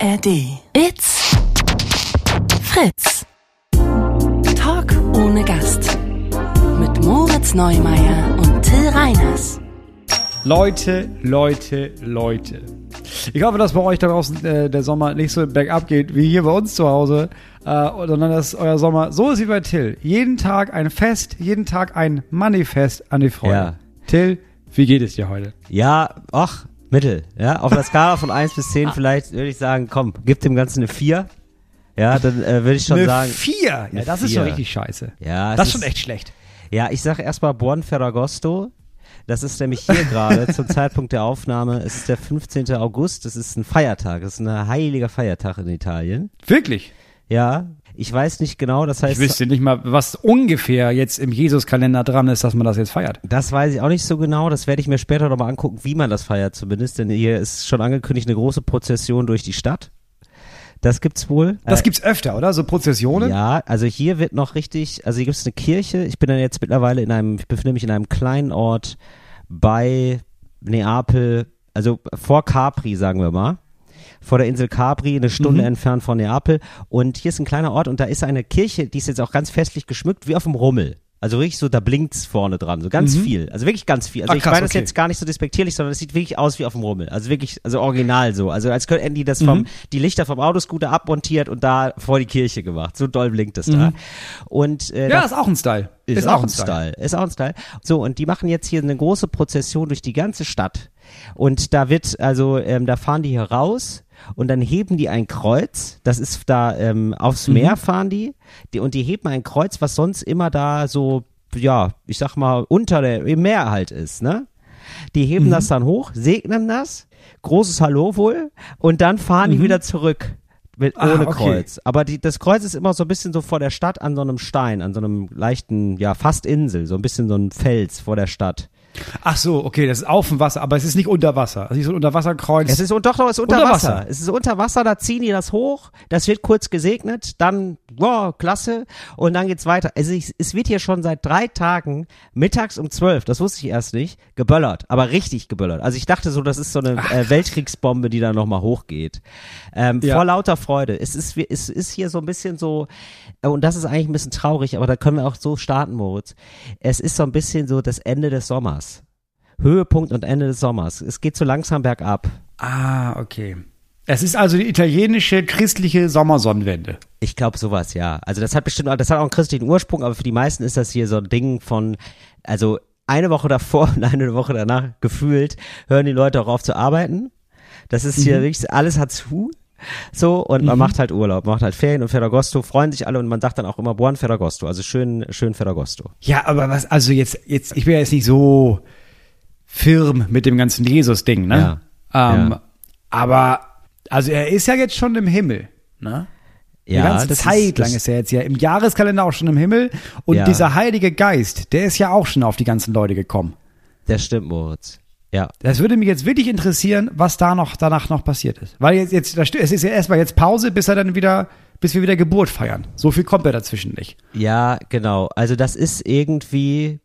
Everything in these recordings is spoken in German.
ARD. It's Fritz. Talk ohne Gast. Mit Moritz Neumeier und Till Reiners. Leute, Leute, Leute. Ich hoffe, dass bei euch da draußen äh, der Sommer nicht so bergab geht wie hier bei uns zu Hause, äh, sondern dass euer Sommer so ist wie bei Till. Jeden Tag ein Fest, jeden Tag ein Manifest an die Freude. Ja. Till, wie geht es dir heute? Ja, ach, Mittel. Ja, auf der Skala von 1 bis 10 vielleicht würde ich sagen, komm, gib dem Ganzen eine 4. Ja, dann äh, würde ich schon Eine sagen. Vier. Ja, das ist schon Vier. richtig scheiße. Ja, das es ist schon echt schlecht. Ja, ich sage erstmal Buon Ferragosto. Das ist nämlich hier gerade zum Zeitpunkt der Aufnahme. Es ist der 15. August. Das ist ein Feiertag. Das ist ein heiliger Feiertag in Italien. Wirklich. Ja, ich weiß nicht genau. Das heißt, Ich wüsste nicht mal, was ungefähr jetzt im Jesuskalender dran ist, dass man das jetzt feiert. Das weiß ich auch nicht so genau. Das werde ich mir später nochmal angucken, wie man das feiert zumindest. Denn hier ist schon angekündigt eine große Prozession durch die Stadt. Das gibt's wohl. Das gibt's öfter, oder? So Prozessionen? Ja, also hier wird noch richtig, also hier gibt's eine Kirche. Ich bin dann jetzt mittlerweile in einem, ich befinde mich in einem kleinen Ort bei Neapel, also vor Capri, sagen wir mal. Vor der Insel Capri, eine Stunde entfernt von Neapel. Und hier ist ein kleiner Ort und da ist eine Kirche, die ist jetzt auch ganz festlich geschmückt, wie auf dem Rummel. Also wirklich so, da blinkt's vorne dran, so ganz viel. Also wirklich ganz viel. Also Ah, ich krass, meine das okay. jetzt gar nicht so despektierlich, sondern es sieht wirklich aus wie auf dem Rummel. Also wirklich, also original so. Also als könnten die das vom, die Lichter vom Autoscooter abmontiert und da vor die Kirche gemacht. So doll blinkt es da. Und äh, Ja, da ist auch ein Style. ist, auch ein Style. Ist auch ein Style. So, und die machen jetzt hier eine große Prozession durch die ganze Stadt. Und da wird, also, ähm, da fahren die hier raus und dann heben die ein Kreuz. Das ist da ähm, aufs Meer fahren die, die. Und die heben ein Kreuz, was sonst immer da so, ja, ich sag mal, unter der, im Meer halt ist, ne? Die heben das dann hoch, segnen das, großes Hallo wohl, und dann fahren die wieder zurück. Mit, Ah, ohne okay. Kreuz. Aber die, das Kreuz ist immer so ein bisschen so vor der Stadt an so einem Stein, an so einem leichten, ja, fast Insel, so ein bisschen so ein Fels vor der Stadt. Ach so, okay, das ist auf dem Wasser, aber es ist nicht unter Wasser. Also so ein Unterwasserkreuz. Es ist doch, doch, es ist unter, Unter Wasser. Wasser. Es ist unter Wasser, da ziehen die das hoch, das wird kurz gesegnet, dann, wow, klasse, und dann geht's weiter. Also ich, es wird hier schon seit drei Tagen mittags um zwölf, das wusste ich erst nicht, geböllert, aber richtig geböllert. Also ich dachte so, das ist so eine äh, Weltkriegsbombe, die da nochmal hochgeht. Ähm, Ja. Vor lauter Freude. Es ist, es ist hier so ein bisschen so, äh, und das ist eigentlich ein bisschen traurig, aber da können wir auch so starten, Moritz. Es ist so ein bisschen so das Ende des Sommers. Höhepunkt und Ende des Sommers. Es geht so langsam bergab. ah, okay. Es ist also die italienische christliche Sommersonnenwende. Ich glaube sowas, ja. Also das hat bestimmt, das hat auch einen christlichen Ursprung, aber für die meisten ist das hier so ein Ding von, also eine Woche davor und eine Woche danach gefühlt, hören die Leute auch auf zu arbeiten. Das ist hier wirklich, alles hat zu. So, und man macht halt Urlaub, macht halt Ferien und Ferragosto, freuen sich alle und man sagt dann auch immer Buon Ferragosto, also schön, schön Ferragosto. Ja, aber was, also jetzt, jetzt, ich bin ja jetzt nicht so firm mit dem ganzen Jesus-Ding, ne? Ähm, Ja. Aber, also er ist ja jetzt schon im Himmel, ne? Die ganze Zeit lang ist er jetzt ja im Jahreskalender auch schon im Himmel und Ja. dieser Heilige Geist, der ist ja auch schon auf die ganzen Leute gekommen. Das stimmt, Moritz. Ja. Das würde mich jetzt wirklich interessieren, was da noch danach noch passiert ist. Weil jetzt, jetzt es ist ja erstmal jetzt Pause, bis er dann wieder, bis wir wieder Geburt feiern. So viel kommt ja dazwischen nicht. Ja, genau. Also das ist irgendwie,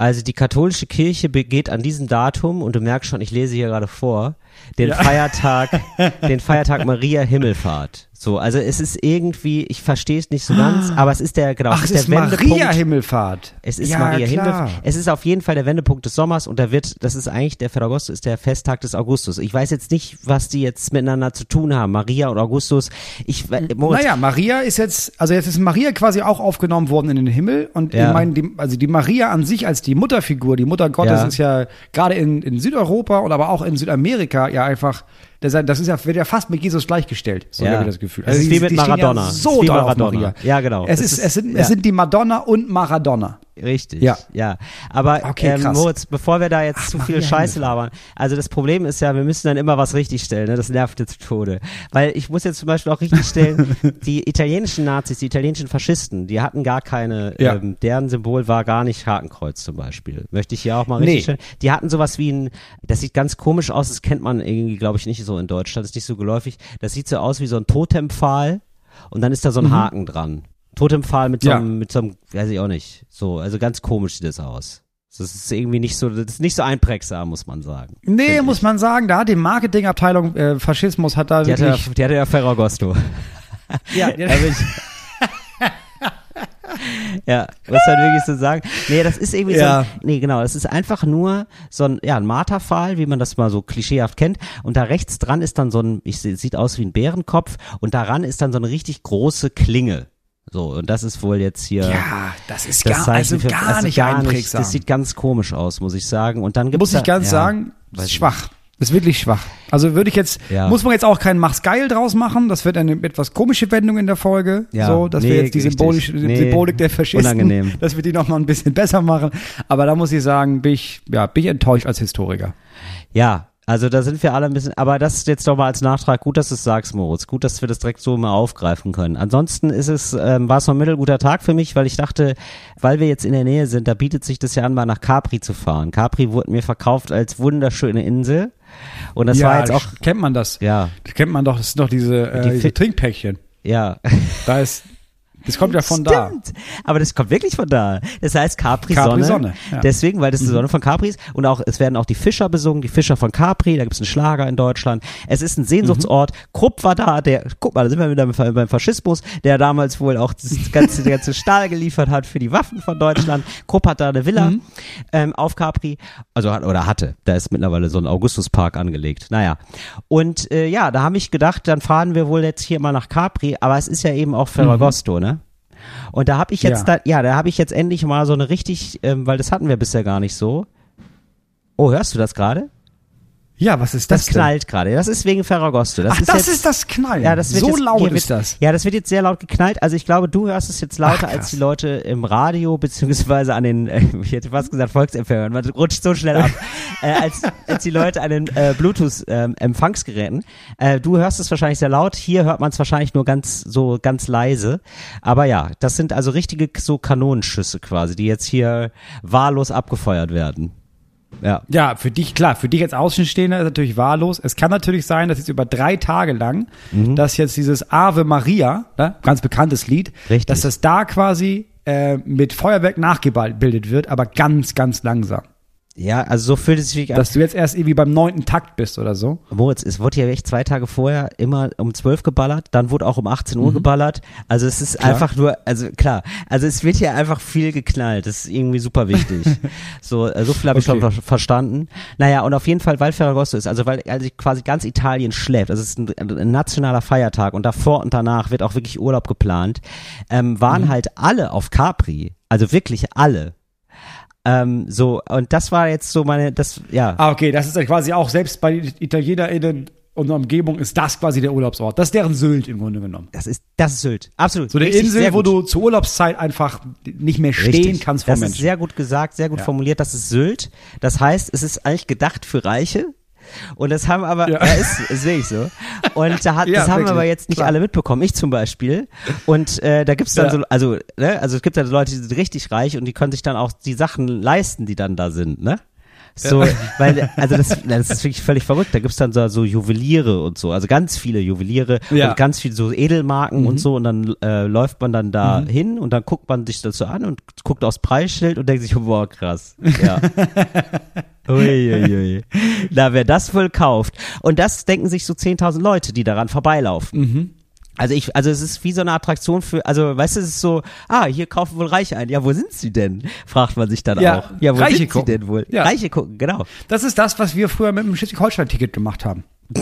also die katholische Kirche begeht an diesem Datum, und du merkst schon, ich lese hier gerade vor, den Ja. Feiertag, den Feiertag Maria Himmelfahrt. So, also es ist irgendwie, ich verstehe es nicht so ganz, aber es ist der, genau, Ach, es ist der Wendepunkt. Maria Himmelfahrt. Es ist ja, Maria. Himmelfahrt. Es ist auf jeden Fall der Wendepunkt des Sommers und da wird, das ist eigentlich der Ferragosto, ist der Festtag des Augustus. Ich weiß jetzt nicht, was die jetzt miteinander zu tun haben, Maria und Augustus. Ich, Moritz, Naja, Maria ist jetzt, also jetzt ist Maria quasi auch aufgenommen worden in den Himmel und Ja. ich meine, die, also die Maria an sich als die Mutterfigur, die Mutter Gottes Ja. ist ja gerade in, in Südeuropa und aber auch in Südamerika ja einfach, das, das ist ja, wird ja fast mit Jesus gleichgestellt, so Ja. habe ich das Gefühl. Also Es ist die- wie mit Maradona. Ja so wie doll auf Maradona. Maria. Ja, genau. Es, Es ist, ist- es, sind, ja. es sind die Madonna und Maradona. Richtig, Ja. ja. Aber Okay, ähm. Moritz, bevor wir da jetzt zu viel Scheiße Himmelfahrt. labern, also das Problem ist ja, wir müssen dann immer was richtigstellen, ne? das nervt jetzt zu Tode. Weil ich muss jetzt zum Beispiel auch richtigstellen, die italienischen Nazis, die italienischen Faschisten, die hatten gar keine, Ja. ähm, deren Symbol war gar nicht Hakenkreuz zum Beispiel. Möchte ich hier auch mal Nee. richtigstellen. Die hatten sowas wie ein, das sieht ganz komisch aus, das kennt man irgendwie, glaube ich, nicht so in Deutschland, ist nicht so geläufig. Das sieht so aus wie so ein Totempfahl und dann ist da so ein Haken dran. Totempfahl mit so Ja. einem, mit so einem, weiß ich auch nicht. So, also ganz komisch sieht das aus. Das ist irgendwie nicht so, das ist nicht so einprägsam, muss man sagen. Nee, muss ich. man sagen, da hat die Marketingabteilung äh, Faschismus hat da Die hatte, ja- wirklich. die hatte ja Ferragosto. ja, Da bin ich- ja, muss man wirklich so sagen. Nee, das ist irgendwie Ja. so ein, nee, genau, das ist einfach nur so ein, ja, ein Marterpfahl, wie man das mal so klischeehaft kennt. Und da rechts dran ist dann so ein, ich sieht aus wie ein Bärenkopf und daran ist dann so eine richtig große Klinge. So, und das ist wohl jetzt hier. ja, das ist das gar, also für- gar also nicht gar einprägsam. Das sieht ganz komisch aus, muss ich sagen. Und dann gibt's muss ich ganz ja, sagen, ist schwach. Ist wirklich schwach. Also würde ich jetzt, Ja. muss man jetzt auch keinen Mach's geil draus machen. Das wird eine etwas komische Wendung in der Folge. Ja, so, dass nee, wir jetzt die richtig. symbolische Nee, Symbolik der Faschisten, unangenehm. dass wir die nochmal ein bisschen besser machen. Aber da muss ich sagen, bin ich, ja, bin ich enttäuscht als Historiker. Ja, also da sind wir alle ein bisschen, aber das ist jetzt doch mal als Nachtrag. Gut, dass du es sagst, Moritz. Gut, dass wir das direkt so mal aufgreifen können. Ansonsten ist es, ähm, war es noch ein mittelguter Tag für mich, weil ich dachte, weil wir jetzt in der Nähe sind, da bietet sich das ja an, mal nach Capri zu fahren. Capri wurde mir verkauft als wunderschöne Insel. Und das ja, war jetzt auch, kennt man das. ja, Das kennt man doch, das sind doch diese, äh, Die diese Trinkpäckchen. ja. Da ist, das kommt ja von da. Stimmt. Aber das kommt wirklich von da. Das heißt Capri, Capri Sonne. Sonne, ja. Mhm. Deswegen, weil das die Sonne von Capri ist. Und auch, es werden auch die Fischer besungen, die Fischer von Capri. Da gibt es einen Schlager in Deutschland. Es ist ein Sehnsuchtsort. Krupp war da, der, guck mal, da sind wir wieder beim Faschismus, der damals wohl auch das ganze, der ganze Stahl geliefert hat für die Waffen von Deutschland. Krupp hat da eine Villa Mhm. ähm, auf Capri. Also hat, oder hatte. Da ist mittlerweile so ein Augustuspark angelegt. Naja. Und äh, ja, da habe ich gedacht, dann fahren wir wohl jetzt hier mal nach Capri. Aber es ist ja eben auch Ferragosto, ne? Und da habe ich jetzt, Ja. da, ja, da habe ich jetzt endlich mal so eine richtig, ähm, weil das hatten wir bisher gar nicht so. Oh, hörst du das gerade? Ja, was ist Das, das, knallt gerade. Das ist wegen Ferragosto. Das Ach, ist das jetzt, ist das Knallen. ja, das wird so jetzt, laut hier ist wird, das. Ja, das wird jetzt sehr laut geknallt. Also ich glaube, du hörst es jetzt lauter Ach, als die Leute im Radio beziehungsweise an den, äh, ich hätte fast gesagt Volksempfängern. Man rutscht so schnell ab. äh, als, als die Leute an den äh, Bluetooth-Empfangsgeräten. äh, du hörst es wahrscheinlich sehr laut. Hier hört man es wahrscheinlich nur ganz so ganz leise. Aber ja, das sind also richtige so Kanonenschüsse quasi, die jetzt hier wahllos abgefeuert werden. Ja. Ja, für dich, klar, für dich als Außenstehender ist natürlich wahllos. Es kann natürlich sein, dass jetzt über drei Tage lang, Mhm. dass jetzt dieses Ave Maria, ne, ganz bekanntes Lied, Richtig. dass das da quasi äh, mit Feuerwerk nachgebildet wird, aber ganz, ganz langsam. Ja, also so fühlt es sich wirklich an. Dass du jetzt erst irgendwie beim neunten Takt bist oder so. Moritz, es wurde ja echt zwei Tage vorher immer um 12 geballert, dann wurde auch um 18 Uhr geballert. Also es ist Klar. einfach nur, also klar, also es wird hier einfach viel geknallt. Das ist irgendwie super wichtig. so, äh, so viel habe ich Okay. schon ver verstanden. Naja, und auf jeden Fall, weil Ferragosto ist, also weil also quasi ganz Italien schläft, also es ist ein, ein nationaler Feiertag und davor und danach wird auch wirklich Urlaub geplant, ähm, waren halt alle auf Capri. Also wirklich alle. Ähm, so, und das war jetzt so meine, das, ja. Ah, okay, das ist dann quasi auch, selbst bei ItalienerInnen und der Umgebung ist das quasi der Urlaubsort. Das ist deren Sylt im Grunde genommen. Das ist, das ist Sylt. Absolut. So eine Richtig, Insel, wo du zur Urlaubszeit einfach nicht mehr stehen Richtig. kannst vor Das Menschen. ist sehr gut gesagt, sehr gut Ja. formuliert. Das ist Sylt. Das heißt, es ist eigentlich gedacht für Reiche. Und das haben aber, Ja. ja. ist, ist wirklich so. Und da hat, Ja, das haben wirklich, aber jetzt nicht klar. alle mitbekommen. Ich zum Beispiel. Und äh, da gibt's dann Ja. so, also, ne, also es gibt ja Leute, die sind richtig reich und die können sich dann auch die Sachen leisten, die dann da sind, ne? So, weil, also das, das ist wirklich völlig verrückt. Da gibt's dann so, so Juweliere und so, also ganz viele Juweliere Ja. und ganz viele so Edelmarken und so und dann äh, läuft man dann da hin und dann guckt man sich das so an und guckt aufs Preisschild und denkt sich, boah, krass. Ja. Uiuiui. Na, wer das wohl kauft. Und das denken sich so 10.000 Leute, die daran vorbeilaufen. Also ich, also es ist wie so eine Attraktion für, also weißt du, es ist so, ah, hier kaufen wohl Reiche ein. Ja, wo sind sie denn? Fragt man sich dann Ja, auch. Ja, wo Reiche sind gucken. sie denn wohl? Ja. Reiche gucken, genau. Das ist das, was wir früher mit dem Schleswig-Holstein-Ticket gemacht haben.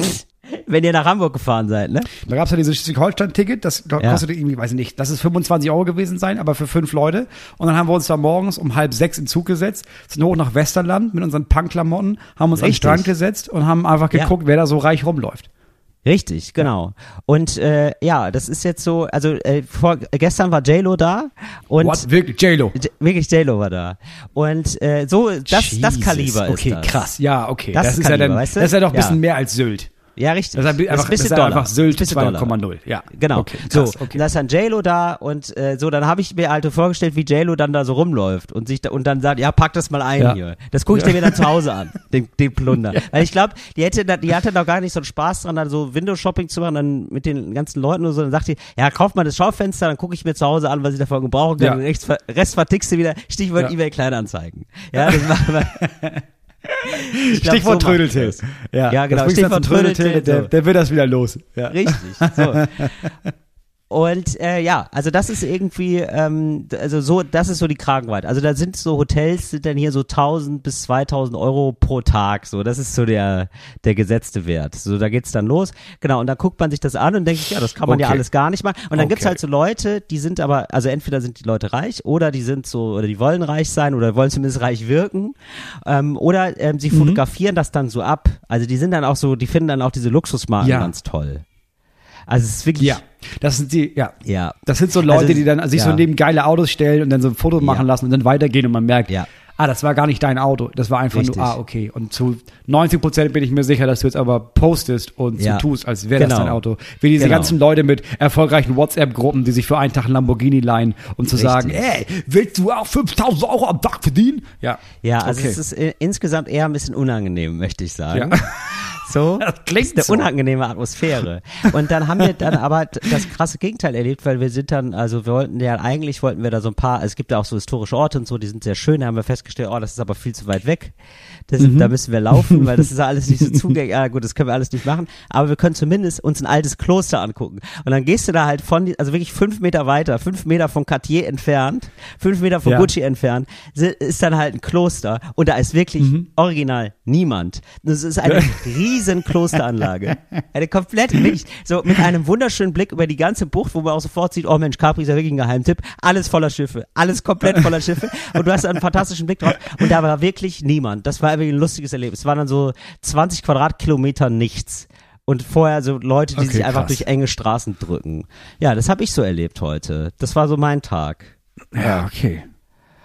Wenn ihr nach Hamburg gefahren seid, ne? Da gab's ja dieses Schleswig-Holstein-Ticket, das Ja. kostete irgendwie, weiß ich nicht, das ist 25 Euro gewesen sein, aber für fünf Leute. Und dann haben wir uns da morgens um halb sechs in Zug gesetzt, sind hoch nach Westerland mit unseren Punkklamotten, haben uns an den Richtig. Strand gesetzt und haben einfach Ja. geguckt, wer da so reich rumläuft. Richtig, genau. Und äh, ja, das ist jetzt so, also äh, vor, gestern war JLo da und What? Wirklich, J-Lo. J- wirklich JLo war da. Und äh, so, das, das. Kaliber ist Okay, das. krass. Ja, okay. Das Das, ist ist ja Kaliber, dann, weißt du? das ist ja doch ein Ja. bisschen mehr als Sylt. Ja, richtig. Das ist einfach, ein bisschen das ist einfach Sylt Das ist ein bisschen 2,0. Ja. Genau. Okay, so, krass, okay. und da ist dann JLo da und äh, so, dann habe ich mir halt vorgestellt, wie JLo dann da so rumläuft und sich da, und dann sagt, ja, pack das mal ein Ja. hier. Das gucke ich dir wieder zu Hause an, den, den Plunder. Weil ich glaube, die hätte, da- die hatte doch gar nicht so einen Spaß dran, dann so Windows-Shopping zu machen, dann mit den ganzen Leuten und so. Dann sagt die, ja, kauf mal das Schaufenster, dann gucke ich mir zu Hause an, was ich davon gebrauchen kann. Ja. Den Rest, vertickst du wieder. Stichwort Ja. eBay Kleinanzeigen. Ja, das machen wir. Glaub, Stichwort so Trödeltil. das. Ja, genau, Stichwort Trödeltil, der, der wird das wieder los. Ja. Richtig. So. Und äh, ja, also das ist irgendwie, ähm, also so, das ist so die Kragenweite. Also da sind so Hotels, sind dann hier so 1000 bis 2000 Euro pro Tag. So, das ist so der der gesetzte Wert. So, da geht's dann los. Genau. Und dann guckt man sich das an und denkt, sich, ja, das kann man ja Okay. alles gar nicht machen. Und dann gibt's Okay. halt so Leute, die sind aber, also entweder sind die Leute reich oder die sind so, oder die wollen reich sein oder wollen zumindest reich wirken. Ähm, oder ähm, Mhm. sie fotografieren das dann so ab. Also die sind dann auch so, die finden dann auch diese Luxusmarken Ja. ganz toll. Also es ist wirklich, Ja, das sind die, ja. ja. Das sind so Leute, Also, die dann sich ja. so neben geile Autos stellen und dann so ein Foto machen lassen und dann weitergehen und man merkt, Ja. ah, das war gar nicht dein Auto. Das war einfach Richtig. nur, ah, okay. Und zu 90 Prozent bin ich mir sicher, dass du jetzt aber postest und Ja. so tust, als wäre das Genau. dein Auto. Wie diese Genau. ganzen Leute mit erfolgreichen WhatsApp-Gruppen, die sich für einen Tag einen Lamborghini leihen, um zu Richtig. sagen, ey, willst du auch 5000 Euro am Tag verdienen? Ja. Ja, also Okay. es ist äh, insgesamt eher ein bisschen unangenehm, möchte ich sagen. Ja. So, Das klingt eine so. unangenehme Atmosphäre. Und dann haben wir dann aber das krasse Gegenteil erlebt, weil wir sind dann, also wir wollten ja, eigentlich wollten wir da so ein paar, es gibt ja auch so historische Orte und so, die sind sehr schön, da haben wir festgestellt, oh, das ist aber viel zu weit weg. Das, Mhm. Da müssen wir laufen, weil das ist ja alles nicht so zugänglich. Ja gut, das können wir alles nicht machen. Aber wir können zumindest uns ein altes Kloster angucken. Und dann gehst du da halt von, also wirklich fünf Meter weiter, fünf Meter von Cartier entfernt, fünf Meter von Ja. Gucci entfernt, ist dann halt ein Kloster. Und da ist wirklich Mhm. original niemand. Das ist eine riesen Klosteranlage. Eine komplett, wirklich, so mit einem wunderschönen Blick über die ganze Bucht, wo man auch sofort sieht, oh Mensch, Capri ist ja wirklich ein Geheimtipp. Alles voller Schiffe. Alles komplett voller Schiffe. Und du hast einen fantastischen Blick drauf. Und da war wirklich niemand. Das war irgendwie ein lustiges Erlebnis. Es waren dann so 20 Quadratkilometer nichts. Und vorher so Leute, die Okay, sich einfach krass. durch enge Straßen drücken. Ja, das habe ich so erlebt heute. Das war so mein Tag. Ja, okay.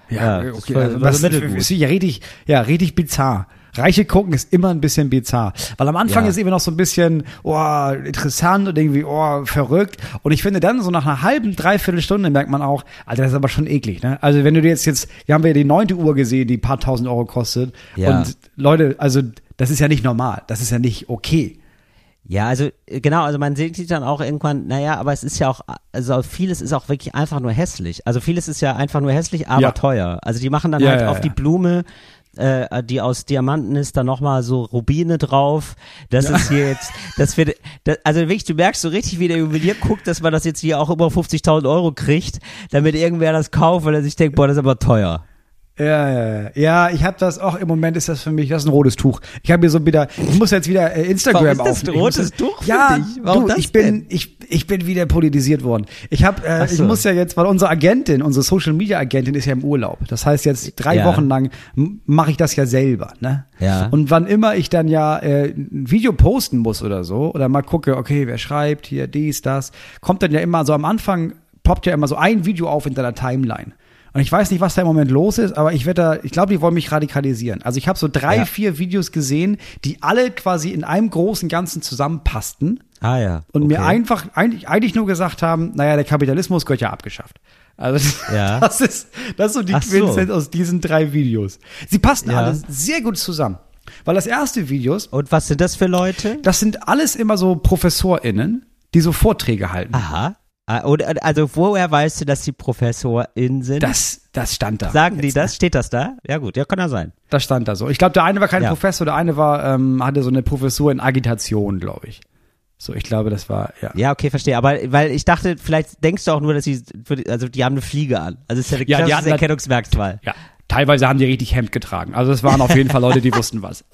Ja, Ja, okay. war- also war was, so ist ja richtig, ja, richtig bizarr. Reiche gucken ist immer ein bisschen bizarr. Weil am Anfang Ja. ist eben noch so ein bisschen, oh, interessant und irgendwie, oh, verrückt. Und ich finde dann so nach einer halben, dreiviertel Stunde merkt man auch, Alter, das ist aber schon eklig, ne? Also wenn du dir jetzt jetzt, wir haben ja die neunte Uhr gesehen, die paar tausend Euro kostet. Ja. Und Leute, also das ist ja nicht normal. Das ist ja nicht okay. Ja, also äh, genau, also man sieht sich dann auch irgendwann, naja, aber es ist ja auch, also vieles ist auch wirklich einfach nur hässlich. Also vieles ist ja einfach nur hässlich, aber Ja. teuer. Also die machen dann Ja, halt ja, auf die Blume, äh, die aus Diamanten ist, dann nochmal so Rubine drauf. Das ist hier jetzt, das wird, das, also wirklich, du merkst so richtig, wie der Juwelier guckt, dass man das jetzt hier auch über 50.000 Euro kriegt, damit irgendwer das kauft, weil er sich denkt, boah, das ist aber teuer. Ja, ja, ja. Ja, ich habe das auch im Moment ist das für mich, das ist ein rotes Tuch. Ich habe mir so wieder, ich muss jetzt wieder äh, Instagram Warum ist das ein aufnehmen. Rotes Tuch für ja, dich? Warum du, ich bin, ich, ich bin wieder politisiert worden. Ich habe, äh, Ach ich so. muss ja jetzt, weil unsere Agentin, unsere Social Media Agentin ist ja im Urlaub. Das heißt jetzt drei Ja. Wochen lang mache ich das ja selber, ne? Ja. Und wann immer ich dann ja äh, ein Video posten muss oder so oder mal gucke, okay, wer schreibt hier dies, das, kommt dann ja immer so am Anfang poppt ja immer so ein Video auf in deiner Timeline. Und ich weiß nicht, was da im Moment los ist, aber ich werde da, ich glaube, die wollen mich radikalisieren. Also ich habe so drei, Ja. vier Videos gesehen, die alle quasi in einem großen Ganzen zusammenpassten Ah ja. und okay. mir einfach eigentlich, eigentlich nur gesagt haben, naja, der Kapitalismus gehört ja abgeschafft. Also Ja. das ist das ist so die Ach so. Quintessenz aus diesen drei Videos. Sie passen Ja. alle sehr gut zusammen, weil das erste Videos, Und was sind das für Leute? das sind alles immer so ProfessorInnen, die so Vorträge halten. Aha. Ah, Oder, also woher weißt du, dass die ProfessorInnen sind? Das, das stand da. Sagen die das? Steht das da? Ja gut, ja kann ja sein. Das stand da so. Ich glaube, der eine war kein Ja. Professor, der eine war, ähm, hatte so eine Professur in Agitation, glaube ich. So, ich glaube, das war, ja. Ja, okay, verstehe. Aber weil ich dachte, vielleicht denkst du auch nur, dass sie, also die haben eine Fliege an. Also es ist ja eine Ja, die klassische hatten halt- Erkennungsmerkmal. Ja. Teilweise haben die richtig Hemd getragen. Also es waren auf jeden Fall Leute, die wussten was.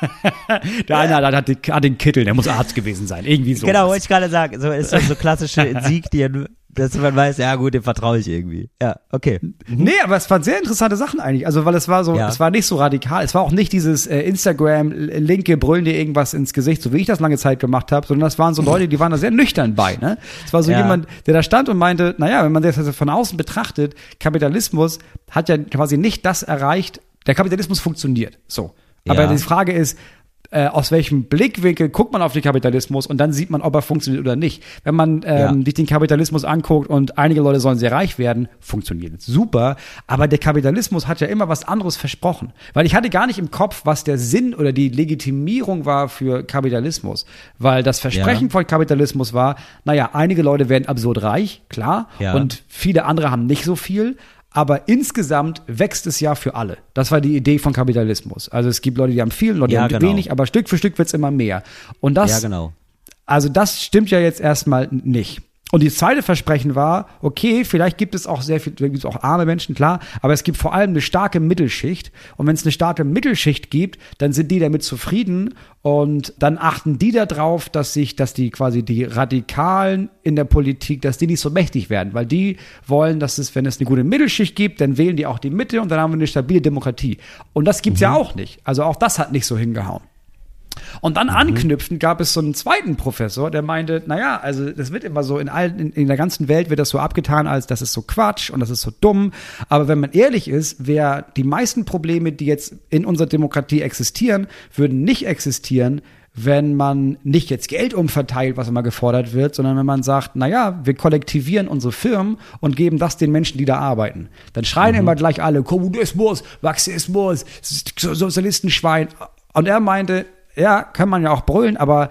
der eine hat, hat, den- hat den Kittel, der muss Arzt gewesen sein. Irgendwie so. Genau, wollte ich gerade sagen. So ist so, so klassische Insignien, dass man weiß, ja gut, dem vertraue ich irgendwie. Ja, okay. Nee, aber es waren sehr interessante Sachen eigentlich. Also, weil es war so, Ja. es war nicht so radikal. Es war auch nicht dieses äh, Instagram, äh, linke brüllen dir irgendwas ins Gesicht, so wie ich das lange Zeit gemacht habe, sondern das waren so Leute, die waren da sehr nüchtern bei. Ne? Es war so Ja. jemand, der da stand und meinte, naja, wenn man das also von außen betrachtet, Kapitalismus hat ja quasi nicht das erreicht, der Kapitalismus funktioniert. So. Aber Ja. die Frage ist, äh, aus welchem Blickwinkel guckt man auf den Kapitalismus und dann sieht man, ob er funktioniert oder nicht. Wenn man ähm, Ja. sich den Kapitalismus anguckt und einige Leute sollen sehr reich werden, funktioniert super, aber der Kapitalismus hat ja immer was anderes versprochen. Weil ich hatte gar nicht im Kopf, was der Sinn oder die Legitimierung war für Kapitalismus. Weil das Versprechen Ja. von Kapitalismus war, naja, einige Leute werden absurd reich, klar, Ja. und viele andere haben nicht so viel. Aber insgesamt wächst es ja für alle. Das war die Idee von Kapitalismus. Also es gibt Leute, die haben viel, Leute, die Ja, haben genau. wenig, aber Stück für Stück wird's immer mehr. Und das, Ja, genau. also das stimmt ja jetzt erstmal nicht. Und die zweite Versprechen war, okay, vielleicht gibt es auch sehr viel, gibt es auch arme Menschen, klar, aber es gibt vor allem eine starke Mittelschicht. Und wenn es eine starke Mittelschicht gibt, dann sind die damit zufrieden und dann achten die darauf, dass sich, dass die quasi die Radikalen in der Politik, dass die nicht so mächtig werden, weil die wollen, dass es, wenn es eine gute Mittelschicht gibt, dann wählen die auch die Mitte und dann haben wir eine stabile Demokratie. Und das gibt's ja auch nicht. Also auch das hat nicht so hingehauen. Und dann anknüpfend gab es so einen zweiten Professor, der meinte, naja, also das wird immer so in allen, in, in der ganzen Welt wird das so abgetan, als das ist so Quatsch und das ist so dumm. Aber wenn man ehrlich ist, wer die meisten Probleme, die jetzt in unserer Demokratie existieren, würden nicht existieren, wenn man nicht jetzt Geld umverteilt, was immer gefordert wird, sondern wenn man sagt, naja, wir kollektivieren unsere Firmen und geben das den Menschen, die da arbeiten. Dann schreien immer gleich alle, Kommunismus, Marxismus, Sozialistenschwein. Und er meinte, ja, kann man ja auch brüllen, aber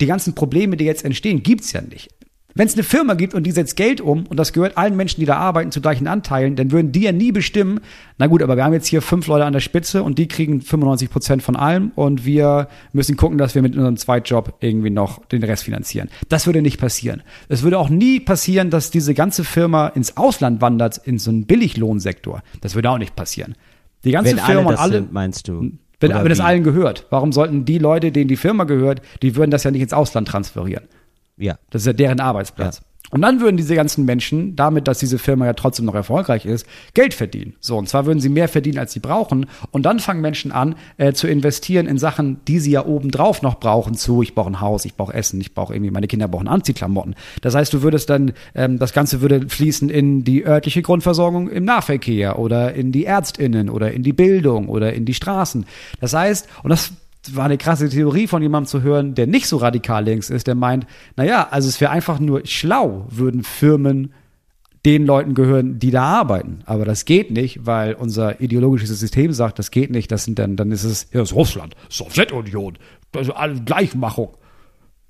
die ganzen Probleme, die jetzt entstehen, gibt's ja nicht. Wenn es eine Firma gibt und die setzt Geld um und das gehört allen Menschen, die da arbeiten, zu gleichen Anteilen, dann würden die ja nie bestimmen, na gut, aber wir haben jetzt hier fünf Leute an der Spitze und die kriegen 95 Prozent von allem und wir müssen gucken, dass wir mit unserem Zweitjob irgendwie noch den Rest finanzieren. Das würde nicht passieren. Es würde auch nie passieren, dass diese ganze Firma ins Ausland wandert, in so einen Billiglohnsektor. Das würde auch nicht passieren. Die ganze Wenn alle Firma das und alle, sind, meinst du? Wenn, Oder wenn es wie? allen gehört, warum sollten die Leute, denen die Firma gehört, die würden das ja nicht ins Ausland transferieren? Ja. Das ist ja deren Arbeitsplatz. Und dann würden diese ganzen Menschen, damit, dass diese Firma ja trotzdem noch erfolgreich ist, Geld verdienen. So, und zwar würden sie mehr verdienen, als sie brauchen. Und dann fangen Menschen an, äh, zu investieren in Sachen, die sie ja obendrauf noch brauchen, zu, ich brauche ein Haus, ich brauche Essen, ich brauche irgendwie, meine Kinder brauchen Anziehklamotten. Das heißt, du würdest dann, ähm, das Ganze würde fließen in die örtliche Grundversorgung im Nahverkehr oder in die ÄrztInnen oder in die Bildung oder in die Straßen. Das heißt, und das war eine krasse Theorie von jemandem zu hören, der nicht so radikal links ist, der meint, naja, also es wäre einfach nur schlau, würden Firmen den Leuten gehören, die da arbeiten. Aber das geht nicht, weil unser ideologisches System sagt, das geht nicht. Das sind dann, dann ist es, ja, ist Russland, Sowjetunion, ist alle Gleichmachung.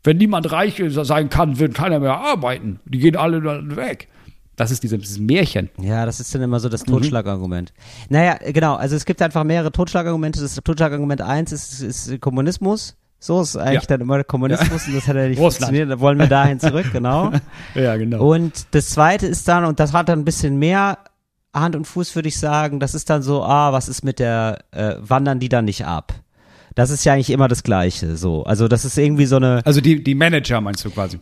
Wenn niemand reich sein kann, wird keiner mehr arbeiten. Die gehen alle dann weg. Das ist dieses, dieses Märchen. Ja, das ist dann immer so Mhm. das Totschlagargument. Naja, genau, also es gibt einfach mehrere Totschlagargumente. Das Totschlagargument eins ist, ist Kommunismus. So ist eigentlich Ja. dann immer Kommunismus und das hat ja nicht Russland. funktioniert. Da wollen wir dahin zurück, genau. Ja, genau. Und das zweite ist dann, und das hat dann ein bisschen mehr Hand und Fuß, würde ich sagen, das ist dann so, ah, was ist mit der, äh, wandern die dann nicht ab? Das ist ja eigentlich immer das Gleiche, so. Also das ist irgendwie so eine, also die, die Manager meinst du quasi?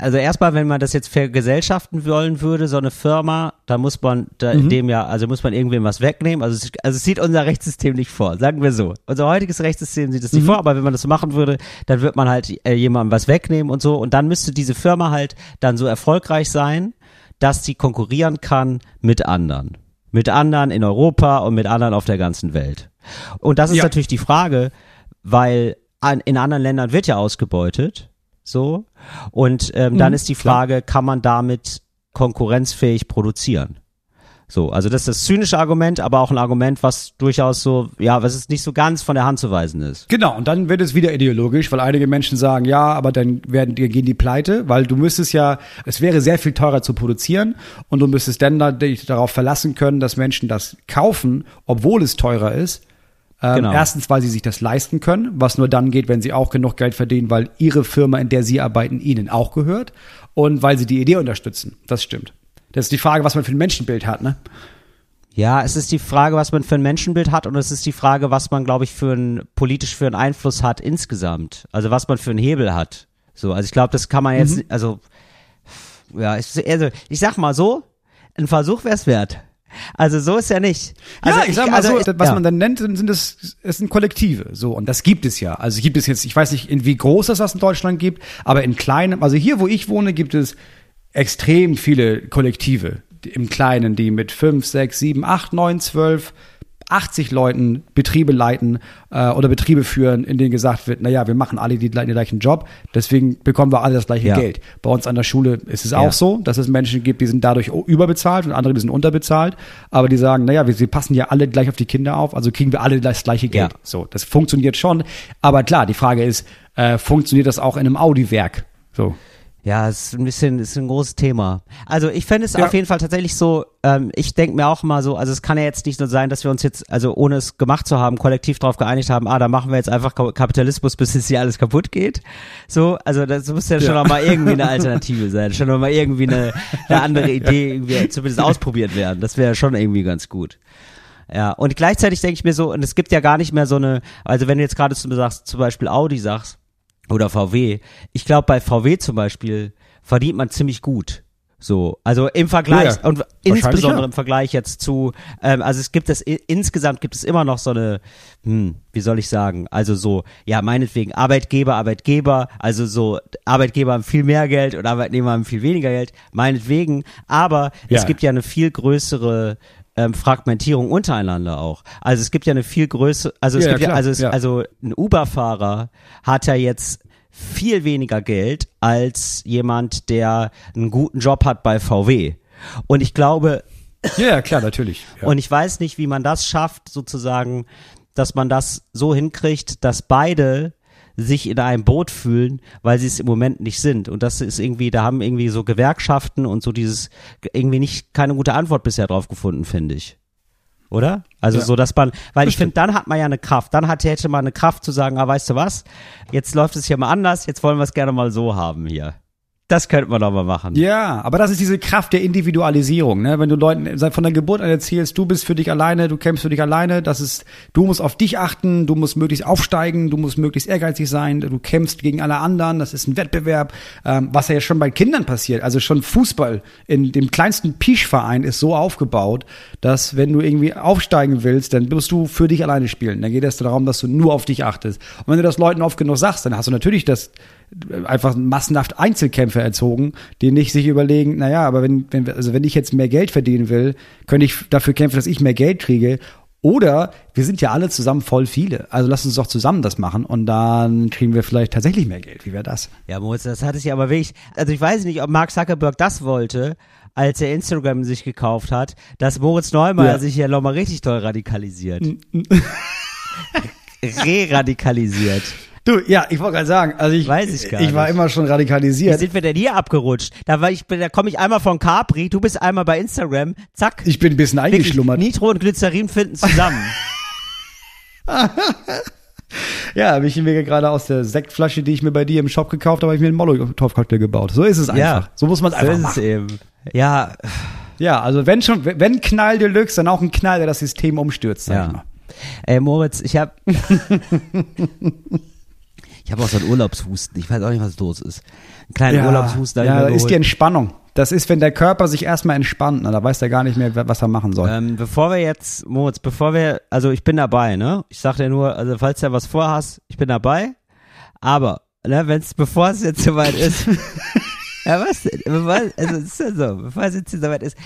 also erstmal, wenn man das jetzt vergesellschaften wollen würde, so eine Firma, da muss man da Mhm. dem ja, also muss man irgendwem was wegnehmen. Also, es- also es sieht unser Rechtssystem nicht vor, sagen wir so. Unser heutiges Rechtssystem sieht es Mhm. nicht vor, aber wenn man das so machen würde, dann wird man halt äh, jemandem was wegnehmen und so. Und dann müsste diese Firma halt dann so erfolgreich sein, dass sie konkurrieren kann mit anderen. Mit anderen in Europa und mit anderen auf der ganzen Welt. Und das ist Ja. natürlich die Frage, weil an, in anderen Ländern wird ja ausgebeutet, so. Und ähm, dann Mhm, ist die klar. Frage, kann man damit konkurrenzfähig produzieren? So, also das ist das zynische Argument, aber auch ein Argument, was durchaus so, ja, was es nicht so ganz von der Hand zu weisen ist. Genau, und dann wird es wieder ideologisch, weil einige Menschen sagen, ja, aber dann werden die, gehen die pleite, weil du müsstest ja, es wäre sehr viel teurer zu produzieren und du müsstest dann da, dich darauf verlassen können, dass Menschen das kaufen, obwohl es teurer ist. Ähm, Genau. Erstens, weil sie sich das leisten können, was nur dann geht, wenn sie auch genug Geld verdienen, weil ihre Firma, in der sie arbeiten, ihnen auch gehört und weil sie die Idee unterstützen. Das stimmt. Das ist die Frage, was man für ein Menschenbild hat, ne? Ja, es ist die Frage, was man für ein Menschenbild hat und es ist die Frage, was man, glaube ich, für ein politisch für einen Einfluss hat insgesamt. Also was man für einen Hebel hat. So, also ich glaube, das kann man jetzt, also ja, ich, also ich sag mal so, ein Versuch wäre es wert. Also so ist ja nicht. Also ja, ich sag mal also, so, was ja. man dann nennt, sind das, es sind Kollektive, so. Und das gibt es ja. Also gibt es jetzt, ich weiß nicht, in wie groß es das in Deutschland gibt, aber in kleinen, also hier, wo ich wohne, gibt es extrem viele Kollektive im Kleinen, die mit fünf, sechs, sieben, acht, neun, zwölf 80 Leuten Betriebe leiten äh, oder Betriebe führen, in denen gesagt wird, naja, wir machen alle die, den gleichen Job, deswegen bekommen wir alle das gleiche Ja. Geld. Bei uns an der Schule ist es Ja. auch so, dass es Menschen gibt, die sind dadurch überbezahlt und andere, die sind unterbezahlt, aber die sagen, naja, wir, wir passen ja alle gleich auf die Kinder auf, also kriegen wir alle das gleiche Geld. Ja. So, das funktioniert schon, aber klar, die Frage ist, äh, funktioniert das auch in einem Audi-Werk? So. Ja, es ist ein bisschen, ist ein großes Thema. Also ich fände es Ja. auf jeden Fall tatsächlich so, ähm, ich denke mir auch mal so, also es kann ja jetzt nicht nur sein, dass wir uns jetzt, also ohne es gemacht zu haben, kollektiv darauf geeinigt haben, ah, da machen wir jetzt einfach Ka- Kapitalismus, bis es hier alles kaputt geht. So, also das muss ja schon Ja. noch mal irgendwie eine Alternative sein, schon noch mal irgendwie eine, eine andere Idee irgendwie zumindest ausprobiert werden. Das wäre schon irgendwie ganz gut. Ja, und gleichzeitig denke ich mir so, und es gibt ja gar nicht mehr so eine, also wenn du jetzt gerade zum, sagst, zum Beispiel Audi sagst, oder VW. Ich glaube, bei VW zum Beispiel verdient man ziemlich gut. So, also im Vergleich Ja, und insbesondere ja. im Vergleich jetzt zu, ähm, also es gibt es insgesamt gibt es immer noch so eine, hm, wie soll ich sagen, also so, ja meinetwegen Arbeitgeber, Arbeitgeber, also so Arbeitgeber haben viel mehr Geld und Arbeitnehmer haben viel weniger Geld, meinetwegen, aber Ja. es gibt ja eine viel größere ähm, Fragmentierung untereinander auch. Also es gibt ja eine viel größere, also es Ja, gibt ja, klar, also es, ja. also ein Uber-Fahrer hat ja jetzt viel weniger Geld als jemand, der einen guten Job hat bei VW. Und ich glaube, Ja, ja, klar, natürlich. Ja. und ich weiß nicht, wie man das schafft, sozusagen, dass man das so hinkriegt, dass beide sich in einem Boot fühlen, weil sie es im Moment nicht sind. Und das ist irgendwie, da haben irgendwie so Gewerkschaften und so dieses, irgendwie nicht, keine gute Antwort bisher drauf gefunden, finde ich. Oder? Also Ja. so, dass man, weil Das ich finde, dann hat man ja eine Kraft. Dann hat, hätte man eine Kraft zu sagen, ah, weißt du was? Jetzt läuft es hier mal anders, jetzt wollen wir es gerne mal so haben hier. Das könnte man doch mal machen. Ja, aber das ist diese Kraft der Individualisierung, ne? Wenn du Leuten von der Geburt an erzählst, du bist für dich alleine, du kämpfst für dich alleine, das ist, du musst auf dich achten, du musst möglichst aufsteigen, du musst möglichst ehrgeizig sein, du kämpfst gegen alle anderen, das ist ein Wettbewerb, ähm, was ja schon bei Kindern passiert. Also schon Fußball in dem kleinsten Pischverein ist so aufgebaut, dass wenn du irgendwie aufsteigen willst, dann musst du für dich alleine spielen. Dann geht es darum, dass du nur auf dich achtest. Und wenn du das Leuten oft genug sagst, dann hast du natürlich das einfach massenhaft Einzelkämpfer erzogen, die nicht sich überlegen, naja, aber wenn, wenn, also wenn ich jetzt mehr Geld verdienen will, könnte ich dafür kämpfen, dass ich mehr Geld kriege. Oder wir sind ja alle zusammen voll viele. Also lass uns doch zusammen das machen und dann kriegen wir vielleicht tatsächlich mehr Geld. Wie wäre das? Ja, Moritz, das hat es ja aber wirklich, also ich weiß nicht, ob Mark Zuckerberg das wollte, als er Instagram sich gekauft hat, dass Moritz Neumeier Ja. sich hier nochmal richtig toll radikalisiert. Re-radikalisiert. Du, ja, ich wollte gerade sagen, also ich, Weiß ich gar ich war nicht. immer schon Wie radikalisiert. sind wir denn hier abgerutscht? Da war ich, da komme ich einmal von Capri, du bist einmal bei Instagram, zack. Ich bin ein bisschen Wirklich, eingeschlummert. Nitro und Glycerin finden zusammen. Ja, habe ich mir gerade aus der Sektflasche, die ich mir bei dir im Shop gekauft habe, habe ich mir einen Molotow-Cocktail gebaut. So ist es einfach. So muss man es so einfach ist machen. es eben. Ja, Ja, also wenn schon, wenn Knall Deluxe, dann auch ein Knall, der das System umstürzt, sag ich ja. mal. Ey, Moritz, ich hab. ich habe auch so einen Urlaubshusten. Ich weiß auch nicht, was los ist. Einen kleinen Urlaubshusten. hab ich ja, das ist die Entspannung. Das ist, wenn der Körper sich erstmal entspannt, na, da weiß er gar nicht mehr, was er machen soll. Ähm, bevor wir jetzt, Moritz, bevor wir, also ich bin dabei, ne? Ich sag dir nur, also falls du ja was vorhast, ich bin dabei. Aber, ne, wenn's, bevor es jetzt soweit ist. ja, was denn? Bevor, also, es ist ja so, bevor es jetzt soweit ist.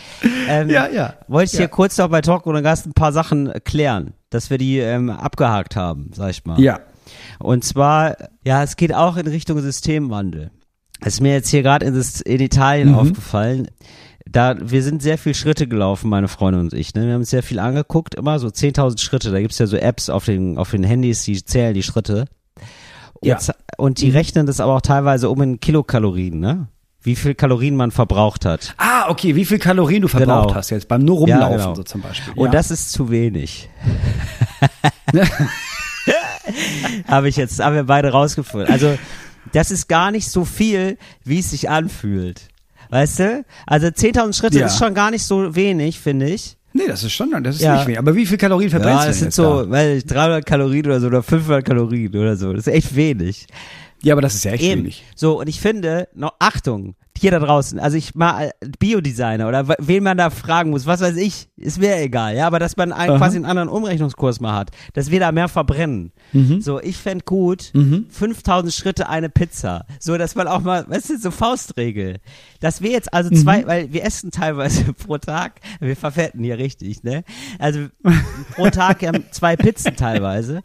Ähm, Ja, ja. Wollte ich Ja. hier kurz noch bei Talk und Gast ein paar Sachen klären, dass wir die ähm, abgehakt haben, sag ich mal. Ja. Und zwar, ja, es geht auch in Richtung Systemwandel. Es ist mir jetzt hier gerade in, das- in Italien Mhm. aufgefallen. Da, wir sind sehr viel Schritte gelaufen, meine Freunde und ich. Ne? Wir haben uns sehr viel angeguckt, immer so 10.000 Schritte. Da gibt's ja so Apps auf den, auf den Handys, die zählen die Schritte. Ja. Jetzt, und die rechnen das aber auch teilweise um in Kilokalorien, ne? Wie viel Kalorien man verbraucht hat. Ah, okay, wie viel Kalorien du verbraucht Genau. hast jetzt beim nur rumlaufen, Ja, genau. so zum Beispiel. Und ja. das ist zu wenig. habe ich jetzt, haben wir beide rausgefunden. Also, das ist gar nicht so viel, wie es sich anfühlt. Weißt du? Also 10.000 Schritte Ja. ist schon gar nicht so wenig, finde ich. Nee, das ist schon, das ist Ja. nicht wenig. Aber wie viel Kalorien verbrennst Ja, du das denn sind jetzt so, da? weil ich 300 Kalorien oder so oder 500 Kalorien oder so. Das ist echt wenig. Ja, aber das ist ja echt Eben. wenig. So, und ich finde, noch Achtung, hier da draußen, also ich mal äh, Biodesigner oder wen man da fragen muss, was weiß ich, ist mir egal, ja, aber dass man einen, Aha. quasi einen anderen Umrechnungskurs mal hat, dass wir da mehr verbrennen. Mhm. So, ich fänd gut, 5000 Schritte eine Pizza, so, dass man auch mal, weißt du, so Faustregel, dass wir jetzt also Mhm. zwei, weil wir essen teilweise pro Tag, wir verfetten hier richtig, ne, also pro Tag haben zwei Pizzen teilweise.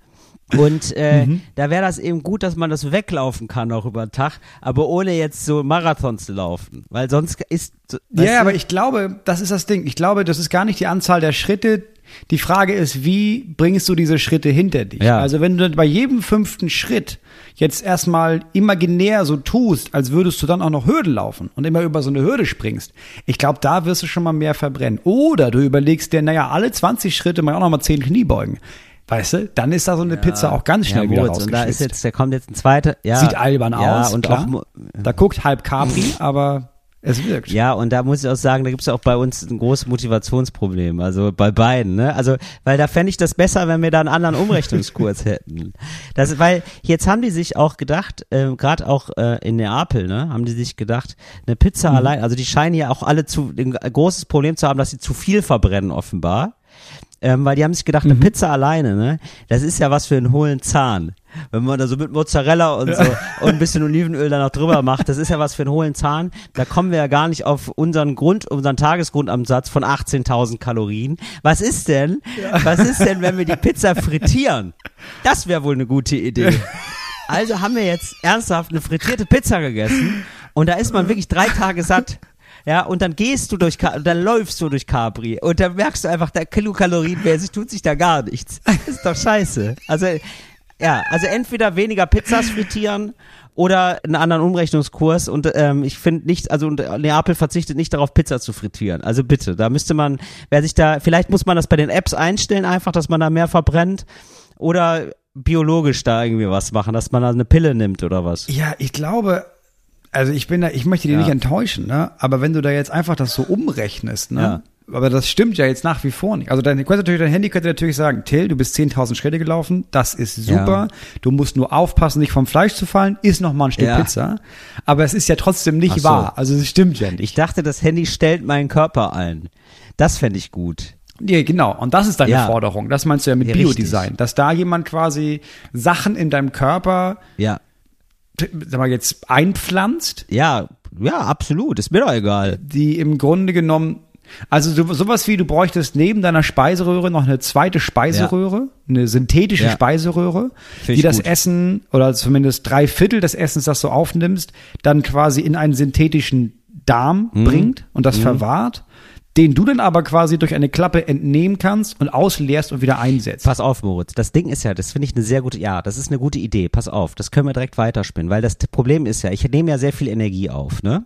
Und äh, Mhm. da wäre das eben gut, dass man das weglaufen kann auch über den Tag, aber ohne jetzt so Marathon zu laufen. Weil sonst ist. Ja, du? aber ich glaube, das ist das Ding. Ich glaube, das ist gar nicht die Anzahl der Schritte. Die Frage ist, wie bringst du diese Schritte hinter dich? Ja. Also wenn du bei jedem fünften Schritt jetzt erstmal imaginär so tust, als würdest du dann auch noch Hürden laufen und immer über so eine Hürde springst, ich glaube, da wirst du schon mal mehr verbrennen. Oder du überlegst dir, naja, alle 20 Schritte mal auch noch mal 10 Kniebeugen. Weißt du, dann ist da so eine Pizza auch ganz schnell ja, wieder Moritz, und da ist jetzt, da kommt jetzt ein zweiter. Ja, Sieht albern ja, aus, und klar. auch da guckt halb Capri, aber es wirkt. Ja, und da muss ich auch sagen, da gibt's auch bei uns ein großes Motivationsproblem. Also bei beiden, ne? Also, weil da fände ich das besser, wenn wir da einen anderen Umrechnungskurs hätten. Das, weil jetzt haben die sich auch gedacht, äh, gerade auch äh, in Neapel, ne, haben die sich gedacht, eine Pizza Mhm. allein, also die scheinen ja auch alle zu ein großes Problem zu haben, dass sie zu viel verbrennen offenbar. Ähm, weil die haben sich gedacht, Mhm. eine Pizza alleine, ne, das ist ja was für einen hohlen Zahn. Wenn man da so mit Mozzarella und so und ein bisschen Olivenöl da noch drüber macht, das ist ja was für einen hohlen Zahn. Da kommen wir ja gar nicht auf unseren Grund, unseren Tagesgrundumsatz von 18.000 Kalorien. Was ist denn, was ist denn, wenn wir die Pizza frittieren? Das wäre wohl eine gute Idee. Also haben wir jetzt ernsthaft eine frittierte Pizza gegessen und da ist man wirklich drei Tage satt. Ja, und dann gehst du durch, dann läufst du durch Capri und dann merkst du einfach, der Kilokalorienmäßig tut sich da gar nichts. Das ist doch scheiße. Also, ja, also entweder weniger Pizzas frittieren oder einen anderen Umrechnungskurs und ähm, ich finde nicht, also und Neapel verzichtet nicht darauf, Pizza zu frittieren. Also bitte, da müsste man, wer sich da, vielleicht muss man das bei den Apps einstellen, einfach, dass man da mehr verbrennt oder biologisch da irgendwie was machen, dass man da eine Pille nimmt oder was. Ja, ich glaube, also ich bin da, ich möchte dich Ja. nicht enttäuschen, ne? Aber wenn du da jetzt einfach das so umrechnest, ne? Ja. Aber das stimmt ja jetzt nach wie vor nicht. Also dein, natürlich, dein Handy könnte natürlich sagen, Till, du bist 10.000 Schritte gelaufen, das ist super. Du musst nur aufpassen, nicht vom Fleisch zu fallen, isst noch mal ein Stück Ja. Pizza. Aber es ist ja trotzdem nicht so. wahr. Also es stimmt ja Ich nicht. dachte, das Handy stellt meinen Körper ein. Das fände ich gut. Ja, genau. Und das ist deine Ja. Forderung. Das meinst du ja mit Ja, Biodesign. Dass da jemand quasi Sachen in deinem Körper, Ja. Sag mal jetzt, einpflanzt, Ja, ja, absolut. Ist mir doch egal. die im Grunde genommen, also so, sowas wie du bräuchtest neben deiner Speiseröhre noch eine zweite Speiseröhre, eine synthetische Ja. Speiseröhre, Find die das gut. Essen oder zumindest drei Viertel des Essens, das du aufnimmst, dann quasi in einen synthetischen Darm Mhm. bringt und das verwahrt, den du dann aber quasi durch eine Klappe entnehmen kannst und ausleerst und wieder einsetzt. Pass auf, Moritz. Das Ding ist ja, das finde ich eine sehr gute, ja, das ist eine gute Idee. Pass auf, das können wir direkt weiterspinnen, weil das Problem ist ja, ich nehme ja sehr viel Energie auf, ne?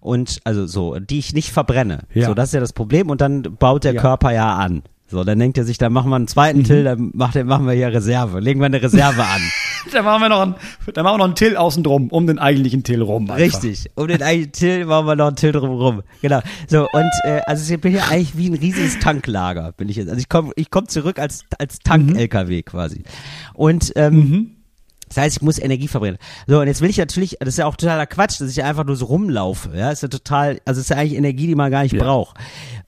Und also so, die ich nicht verbrenne. Ja. So, das ist ja das Problem und dann baut der Ja. Körper ja an. So, dann denkt er sich, dann machen wir einen zweiten Till, dann macht machen wir hier Reserve, legen wir eine Reserve an. Da machen wir noch einen, da machen wir noch einen Till außen drum, um den eigentlichen Till rum. einfach. Richtig. Um den eigentlichen Till machen wir noch einen Till drumherum. Genau. So, und äh, also ich bin hier eigentlich wie ein riesiges Tanklager, bin ich jetzt. Also ich komme ich komm zurück als, als Tank-LKW quasi. Und ähm, das heißt, ich muss Energie verbrennen. So, und jetzt will ich natürlich, das ist ja auch totaler Quatsch, dass ich einfach nur so rumlaufe. Ja, ist ja total, also ist ja eigentlich Energie, die man gar nicht Ja. braucht.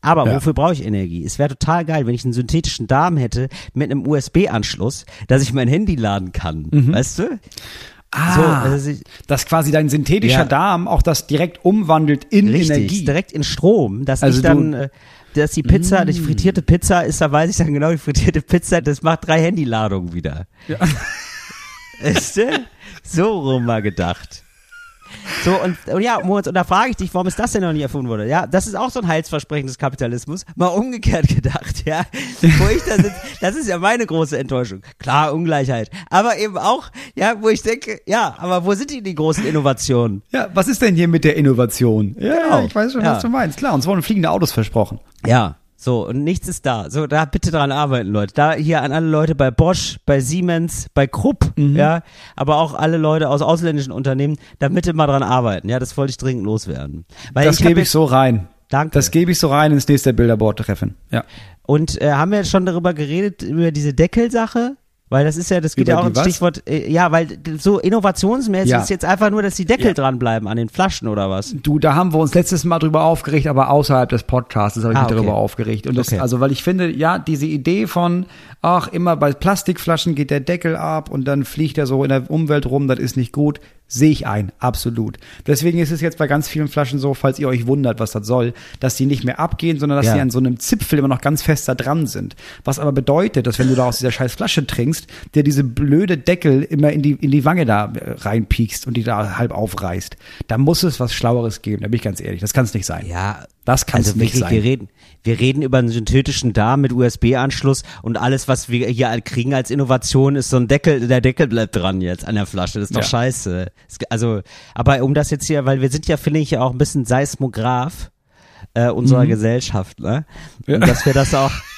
Aber Ja. wofür brauche ich Energie? Es wäre total geil, wenn ich einen synthetischen Darm hätte mit einem USB-Anschluss, dass ich mein Handy laden kann. Weißt du? Ah, So, also ich- dass quasi dein synthetischer Ja. Darm auch das direkt umwandelt in Richtig, Energie. direkt in Strom, dass Also ich dann, äh, dass die Pizza, die frittierte Pizza ist, da weiß ich dann genau, die frittierte Pizza, das macht drei Handyladungen wieder. Ja. Weißt du? So rum mal gedacht. So, und, und ja, Moritz, und da frage ich dich, warum ist das denn noch nie erfunden wurde? Ja, das ist auch so ein Heilsversprechen des Kapitalismus. Mal umgekehrt gedacht, ja. Wo ich da sitze, das ist ja meine große Enttäuschung. Klar, Ungleichheit. Aber eben auch, ja, wo ich denke, ja, aber wo sind die, die großen Innovationen? Ja, was ist denn hier mit der Innovation? Ja, Genau. ich weiß schon, Ja. was du meinst. Klar, uns wurden fliegende Autos versprochen. Ja, so, und nichts ist da. So, da bitte dran arbeiten, Leute. Da hier an alle Leute bei Bosch, bei Siemens, bei Krupp, Mhm. ja, aber auch alle Leute aus ausländischen Unternehmen, da bitte mal dran arbeiten. Ja, das wollte ich dringend loswerden. Weil das gebe ich so rein. Danke. Das gebe ich so rein ins nächste Bilderboard-Treffen. Ja. Und äh, haben wir jetzt schon darüber geredet, über diese Deckelsache? Weil das ist ja, das geht Über ja auch ins? Stichwort, äh, ja, weil so innovationsmäßig Ja. ist jetzt einfach nur, dass die Deckel Ja. dranbleiben an den Flaschen oder was? Du, da haben wir uns letztes Mal drüber aufgeregt, aber außerhalb des Podcasts habe ich Ah, mich okay. darüber aufgeregt. Und das, Okay. also, weil ich finde, ja, diese Idee von, ach, immer bei Plastikflaschen geht der Deckel ab und dann fliegt er so in der Umwelt rum, das ist nicht gut, sehe ich ein, absolut. Deswegen ist es jetzt bei ganz vielen Flaschen so, falls ihr euch wundert, was das soll, dass die nicht mehr abgehen, sondern dass Ja. sie an so einem Zipfel immer noch ganz fest da dran sind. Was aber bedeutet, dass wenn du da aus dieser scheiß Flasche trinkst, der diese blöde Deckel immer in die, in die Wange da äh, reinpiekst und die da halb aufreißt. Da muss es was Schlaueres geben, da bin ich ganz ehrlich. Das kann es nicht sein. Ja, Das kann also nicht wirklich, sein. wir reden, wir reden über einen synthetischen Darm mit USB-Anschluss und alles, was wir hier kriegen als Innovation, ist so ein Deckel, der Deckel bleibt dran jetzt an der Flasche. Das ist doch Ja. scheiße. Also, aber um das jetzt hier, weil wir sind ja, finde ich, ja auch ein bisschen Seismograph äh, unserer Gesellschaft, ne? Und Mhm. Ja. dass wir das auch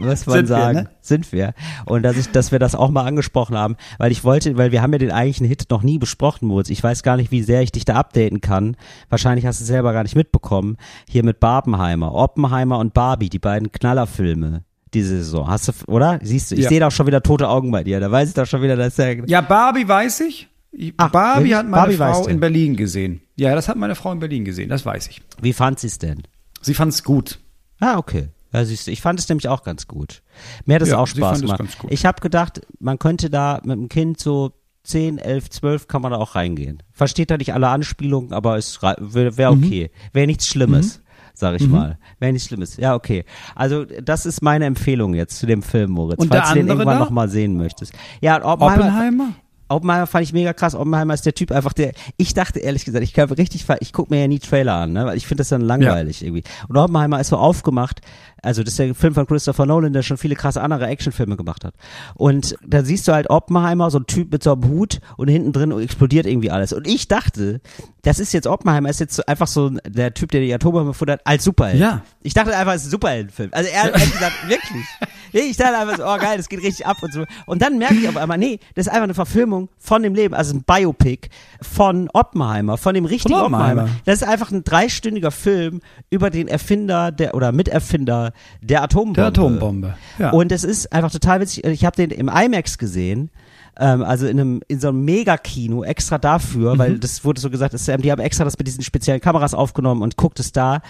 muss man Sind wir, sagen, ne? sind wir. Und dass ich, dass wir das auch mal angesprochen haben, weil ich wollte, weil wir haben ja den eigentlichen Hit noch nie besprochen, Moritz. Ich weiß gar nicht, wie sehr ich dich da updaten kann. Wahrscheinlich hast du es selber gar nicht mitbekommen. Hier mit Barbenheimer, Oppenheimer und Barbie, die beiden Knallerfilme diese Saison. Hast du, oder? Siehst du, ich Ja. sehe doch schon wieder tote Augen bei dir. Da weiß ich doch schon wieder, dass der, Ja, Barbie weiß ich. Ach, Barbie wirklich? hat meine Barbie Frau in Berlin gesehen. Ja, das hat meine Frau in Berlin gesehen, das weiß ich. wie fand sie es denn? Sie fand es gut. Ah, okay. Ja, siehst du, ich fand es nämlich auch ganz gut. Mir hat es Ja, auch Spaß gemacht. Ich habe gedacht, man könnte da mit dem Kind so 10, 11, 12 kann man da auch reingehen. Versteht da nicht alle Anspielungen, aber es wäre wär Mhm. okay. Wäre nichts Schlimmes, sag ich mal. Wäre nichts Schlimmes. Ja, okay. Also das ist meine Empfehlung jetzt zu dem Film, Moritz. Und falls du den irgendwann da? noch mal sehen möchtest. Ja, Oppenheimer, Oppenheimer? Oppenheimer fand ich mega krass. Oppenheimer ist der Typ einfach, der, ich dachte ehrlich gesagt, ich glaube richtig, ich gucke mir ja nie Trailer an, ne, weil ich finde das dann langweilig irgendwie. Und Oppenheimer ist so aufgemacht, also das ist der Film von Christopher Nolan, der schon viele krasse andere Actionfilme gemacht hat. Und da siehst du halt Oppenheimer, so ein Typ mit so einem Hut und hinten drin explodiert irgendwie alles. Und ich dachte, das ist jetzt Oppenheimer, ist jetzt einfach so der Typ, der die Atombombe gefunden hat, als Superheld. Ja. Ich dachte einfach, es ist ein Superheldenfilm. Also er hat gesagt, wirklich. Nee, ich dachte einfach so, oh geil, das geht richtig ab und so. Und dann merke ich auf einmal, nee, das ist einfach eine Verfilmung von dem Leben, also ein Biopic von Oppenheimer, von dem richtigen Oppenheimer. Oppenheimer. Das ist einfach ein dreistündiger Film über den Erfinder der oder Miterfinder der Atombombe. Der Atombombe. Ja. Und es ist einfach total witzig. Ich habe den im IMAX gesehen. Ähm, also in einem in so einem Megakino extra dafür, weil Mhm. das wurde so gesagt, ähm, die haben extra das mit diesen speziellen Kameras aufgenommen und guckt es da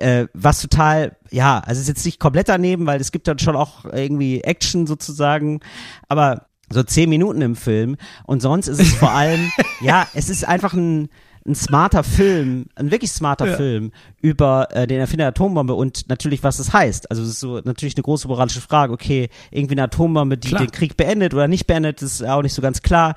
äh, was total, ja, also es ist jetzt nicht komplett daneben, weil es gibt dann schon auch irgendwie Action sozusagen, aber so zehn Minuten im Film und sonst ist es vor allem, ja, es ist einfach ein, ein smarter Film, ein wirklich smarter Ja. Film über äh, den Erfinder der Atombombe und natürlich, was es heißt. Also es ist so natürlich eine große moralische Frage, okay, irgendwie eine Atombombe, die Klar. den Krieg beendet oder nicht beendet, ist auch nicht so ganz klar,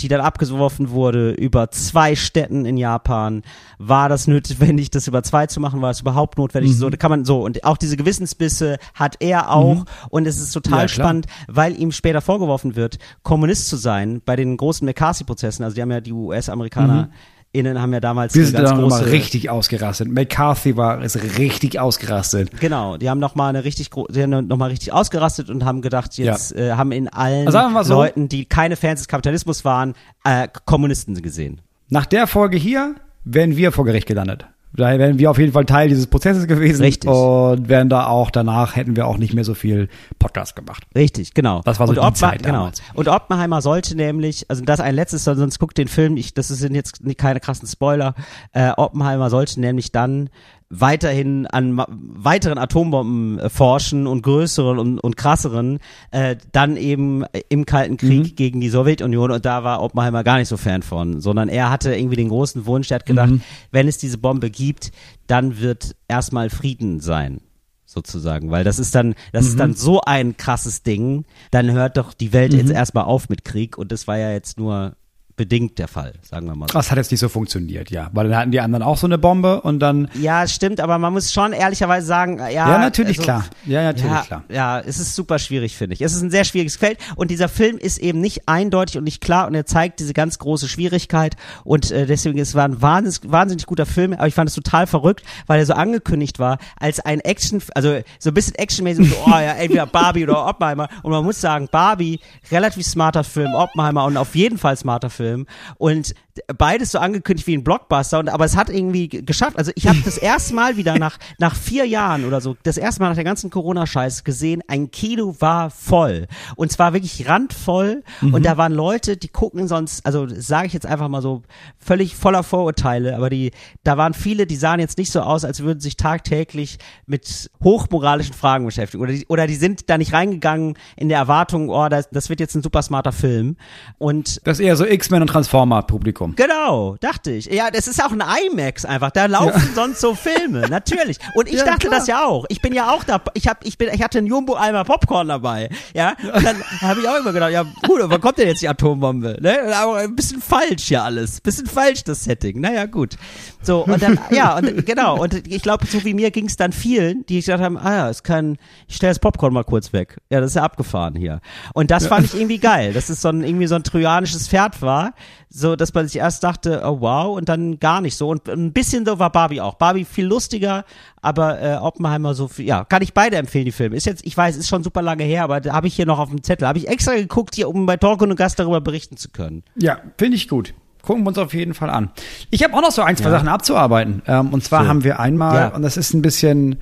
die dann abgeworfen wurde über zwei Städten in Japan. War das notwendig, das über zwei zu machen? War es überhaupt notwendig? Mhm. So, da kann man so. Und auch diese Gewissensbisse hat er auch. Und es ist total Ja, spannend, weil ihm später vorgeworfen wird, Kommunist zu sein bei den großen McCarthy-Prozessen. Also die haben ja die US-Amerikaner innen haben ja damals Wir sind ganz dann große richtig ausgerastet. McCarthy war ist richtig ausgerastet. Genau, die haben noch mal eine richtig die haben noch mal richtig ausgerastet und haben gedacht, jetzt äh, haben in allen Also mal so. Leuten, die keine Fans des Kapitalismus waren, äh, Kommunisten gesehen. Nach der Folge hier wären wir vor Gericht gelandet. Daher wären wir auf jeden Fall Teil dieses Prozesses gewesen. Richtig. Und wären da auch danach, hätten wir auch nicht mehr so viel Podcast gemacht. Richtig, genau. Das war so und die Oppen- Zeit genau. Und Oppenheimer sollte nämlich, also das ein letztes, sonst guckt den Film, ich, das sind jetzt keine krassen Spoiler, äh, Oppenheimer sollte nämlich dann weiterhin an weiteren Atombomben äh, forschen und größeren und, und krasseren, äh, dann eben im Kalten Krieg Mhm. gegen die Sowjetunion und da war Oppenheimer gar nicht so Fan von, sondern er hatte irgendwie den großen Wunsch, er hat gedacht, Mhm. wenn es diese Bombe gibt, dann wird erstmal Frieden sein sozusagen, weil das ist dann, das Mhm. ist dann so ein krasses Ding, dann hört doch die Welt jetzt erstmal auf mit Krieg und das war ja jetzt nur bedingt der Fall, sagen wir mal. so. Das hat jetzt nicht so funktioniert, ja. Weil dann hatten die anderen auch so eine Bombe und dann. Ja, es stimmt, aber man muss schon ehrlicherweise sagen, ja. Ja, natürlich also, klar. Ja, natürlich ja, klar. Ja, es ist super schwierig, finde ich. Es ist ein sehr schwieriges Feld und dieser Film ist eben nicht eindeutig und nicht klar und er zeigt diese ganz große Schwierigkeit und äh, deswegen es war ein wahnsinnig, wahnsinnig guter Film, aber ich fand es total verrückt, weil er so angekündigt war als ein Action, also so ein bisschen actionmäßig, so, oh ja, entweder Barbie oder Oppenheimer und man muss sagen, Barbie, relativ smarter Film, Oppenheimer und auf jeden Fall smarter Film Film. Und beides so angekündigt wie ein Blockbuster und aber es hat irgendwie geschafft. Also ich habe das erste Mal wieder nach nach vier Jahren oder so, das erste Mal nach der ganzen Corona-Scheiß gesehen, ein Kino war voll. Und zwar wirklich randvoll. Und da waren Leute, die gucken sonst, also sage ich jetzt einfach mal so völlig voller Vorurteile, aber die da waren viele, die sahen jetzt nicht so aus, als würden sich tagtäglich mit hochmoralischen Fragen beschäftigen. Oder die, oder die sind da nicht reingegangen in der Erwartung, oh, das, das wird jetzt ein super smarter Film. Und Das ist eher so X-Men und Transformer-Publikum. Genau, dachte ich. Ja, das ist auch ein IMAX einfach. Da laufen sonst so Filme, natürlich. Und ich Ja, dachte klar. das ja auch. Ich bin ja auch da. Ich hab, ich bin, ich hatte einen Jumbo Eimer Popcorn dabei. Ja, und dann habe ich auch immer gedacht, ja, gut, wann kommt denn jetzt die Atombombe? Ne? Aber ein bisschen falsch hier alles, bisschen falsch das Setting. Naja, gut. So und dann, ja, und genau. Und ich glaube, so wie mir ging es dann vielen, die gesagt haben, ah ja, es kann, ich stelle das Popcorn mal kurz weg. Ja, das ist ja abgefahren hier. Und das fand ich irgendwie geil, dass es so ein irgendwie so ein trojanisches Pferd war, so dass man sich erst dachte, oh wow, und dann gar nicht so. Und ein bisschen so war Barbie auch. Barbie viel lustiger, aber äh, Oppenheimer so viel, ja, kann ich beide empfehlen, die Filme. Ist jetzt, ich weiß, ist schon super lange her, aber da habe ich hier noch auf dem Zettel. Habe ich extra geguckt, hier, um bei Talk und Gast darüber berichten zu können. Ja, finde ich gut. Gucken wir uns auf jeden Fall an. Ich habe auch noch so ein, zwei Sachen abzuarbeiten. Ähm, und zwar So. haben wir einmal, Ja. und das ist ein bisschen,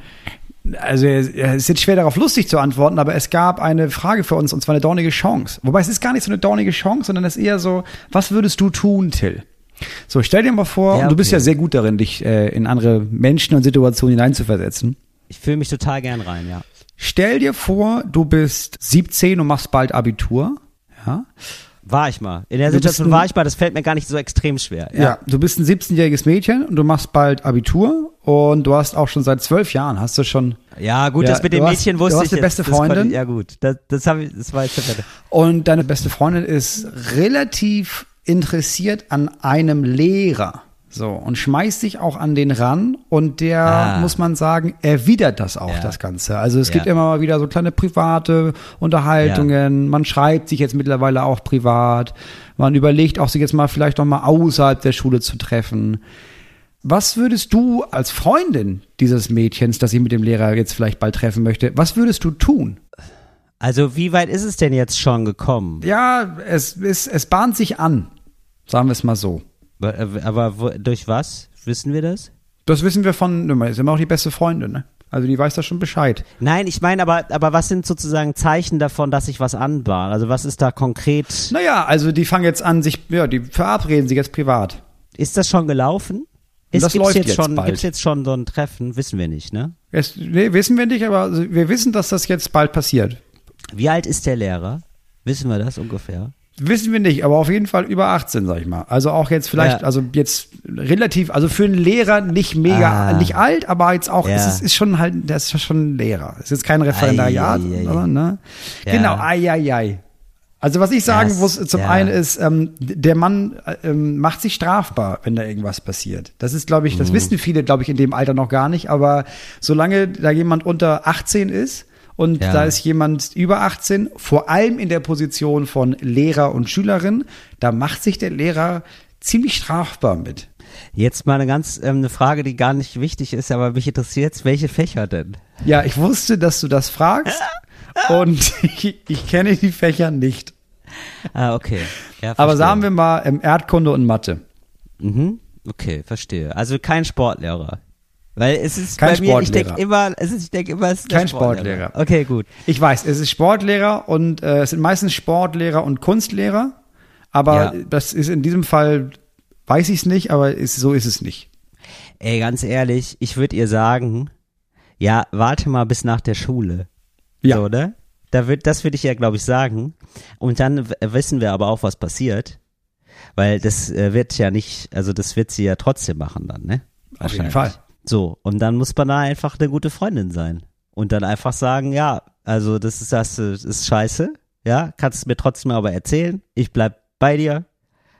also es ist jetzt schwer darauf lustig zu antworten, aber es gab eine Frage für uns, und zwar eine dornige Chance. Wobei es ist gar nicht so eine dornige Chance, sondern es ist eher so, was würdest du tun, Till? So, stell dir mal vor, Ja, und du bist okay. ja sehr gut darin, dich äh, in andere Menschen und Situationen hineinzuversetzen. Ich fühle mich total gern rein, ja. Stell dir vor, du bist 17 und machst bald Abitur. Ja. War ich mal. In der Du Situation ein- war ich mal, das fällt mir gar nicht so extrem schwer. Ja. du bist ein 17-jähriges Mädchen und du machst bald Abitur und du hast auch schon seit zwölf Jahren, hast du schon. Ja, gut, Ja, das mit du dem hast- Mädchen du wusste hast ich eine jetzt. beste Das konnte- Freundin? ja, gut. Das, das, ich, das war jetzt der Wette. Und deine beste Freundin ist relativ interessiert an einem Lehrer. So, und schmeißt sich auch an den ran und der, Ah. muss man sagen, erwidert das auch, Ja. das Ganze. Also es Ja. gibt immer mal wieder so kleine private Unterhaltungen, man schreibt sich jetzt mittlerweile auch privat, man überlegt auch sich jetzt mal vielleicht noch mal außerhalb der Schule zu treffen. Was würdest du als Freundin dieses Mädchens, das sich mit dem Lehrer jetzt vielleicht bald treffen möchte, was würdest du tun? Also, wie weit ist es denn jetzt schon gekommen? Ja, es, es, es bahnt sich an, sagen wir es mal so. Aber, aber wo, durch was? Wissen wir das? Das wissen wir von, ne, ist immer auch die beste Freundin, ne? Also die weiß da schon Bescheid. Nein, ich meine, aber, aber was sind sozusagen Zeichen davon, dass sich was anbahnt? Also, was ist da konkret? Naja, also die fangen jetzt an, sich, ja, die verabreden sich jetzt privat. Ist das schon gelaufen? Ist, das gibt's läuft jetzt jetzt schon, bald. Gibt's jetzt schon so ein Treffen? Wissen wir nicht, ne? Es, nee, wissen wir nicht, aber also wir wissen, dass das jetzt bald passiert. Wie alt ist der Lehrer? Wissen wir das ungefähr? Wissen wir nicht, aber auf jeden Fall über 18, sag ich mal. Also auch jetzt vielleicht, Ja. also jetzt relativ, also für einen Lehrer nicht mega, Ah. nicht alt, aber jetzt auch, Ja. es ist, ist schon halt, das ist schon ein Lehrer. Es ist jetzt kein Referendariat, Ei, ei, ei. aber, ne? Ja. Genau, ai, ai, ai. Also was ich sagen Ja, es- muss, zum ja. einen ist, ähm, der Mann äh, ähm, macht sich strafbar, wenn da irgendwas passiert. Das ist, glaube ich, Mhm. das wissen viele, glaube ich, in dem Alter noch gar nicht, aber solange da jemand unter 18 ist und Ja. da ist jemand über 18, vor allem in der Position von Lehrer und Schülerin, da macht sich der Lehrer ziemlich strafbar mit. Jetzt mal eine ganz ähm, eine Frage, die gar nicht wichtig ist, aber mich interessiert jetzt, welche Fächer denn? Ja, ich wusste, dass du das fragst und ich, ich kenne die Fächer nicht. Ah, okay. Ja, Aber sagen wir mal ähm, Erdkunde und Mathe. Mhm. Okay, verstehe. Also kein Sportlehrer. Weil es ist Kein bei mir, ich Sportlehrer. denke immer, es ist, ich denke immer, es ist Kein Sportlehrer. Okay, gut. Ich weiß, es ist Sportlehrer und äh, es sind meistens Sportlehrer und Kunstlehrer, aber Ja. das ist in diesem Fall, weiß ich es nicht, aber ist, so ist es nicht. Ey, ganz ehrlich, ich würde ihr sagen, ja, warte mal bis nach der Schule. Ja. So, ne? Da wird, das würde ich ja, glaube ich, sagen. Und dann wissen wir aber auch, was passiert. Weil das äh, wird ja nicht, also das wird sie ja trotzdem machen dann, ne? Auf jeden. Fall. So, und dann muss man da einfach eine gute Freundin sein. Und dann einfach sagen, ja, also das ist, das ist scheiße, ja, kannst du mir trotzdem aber erzählen, ich bleib bei dir,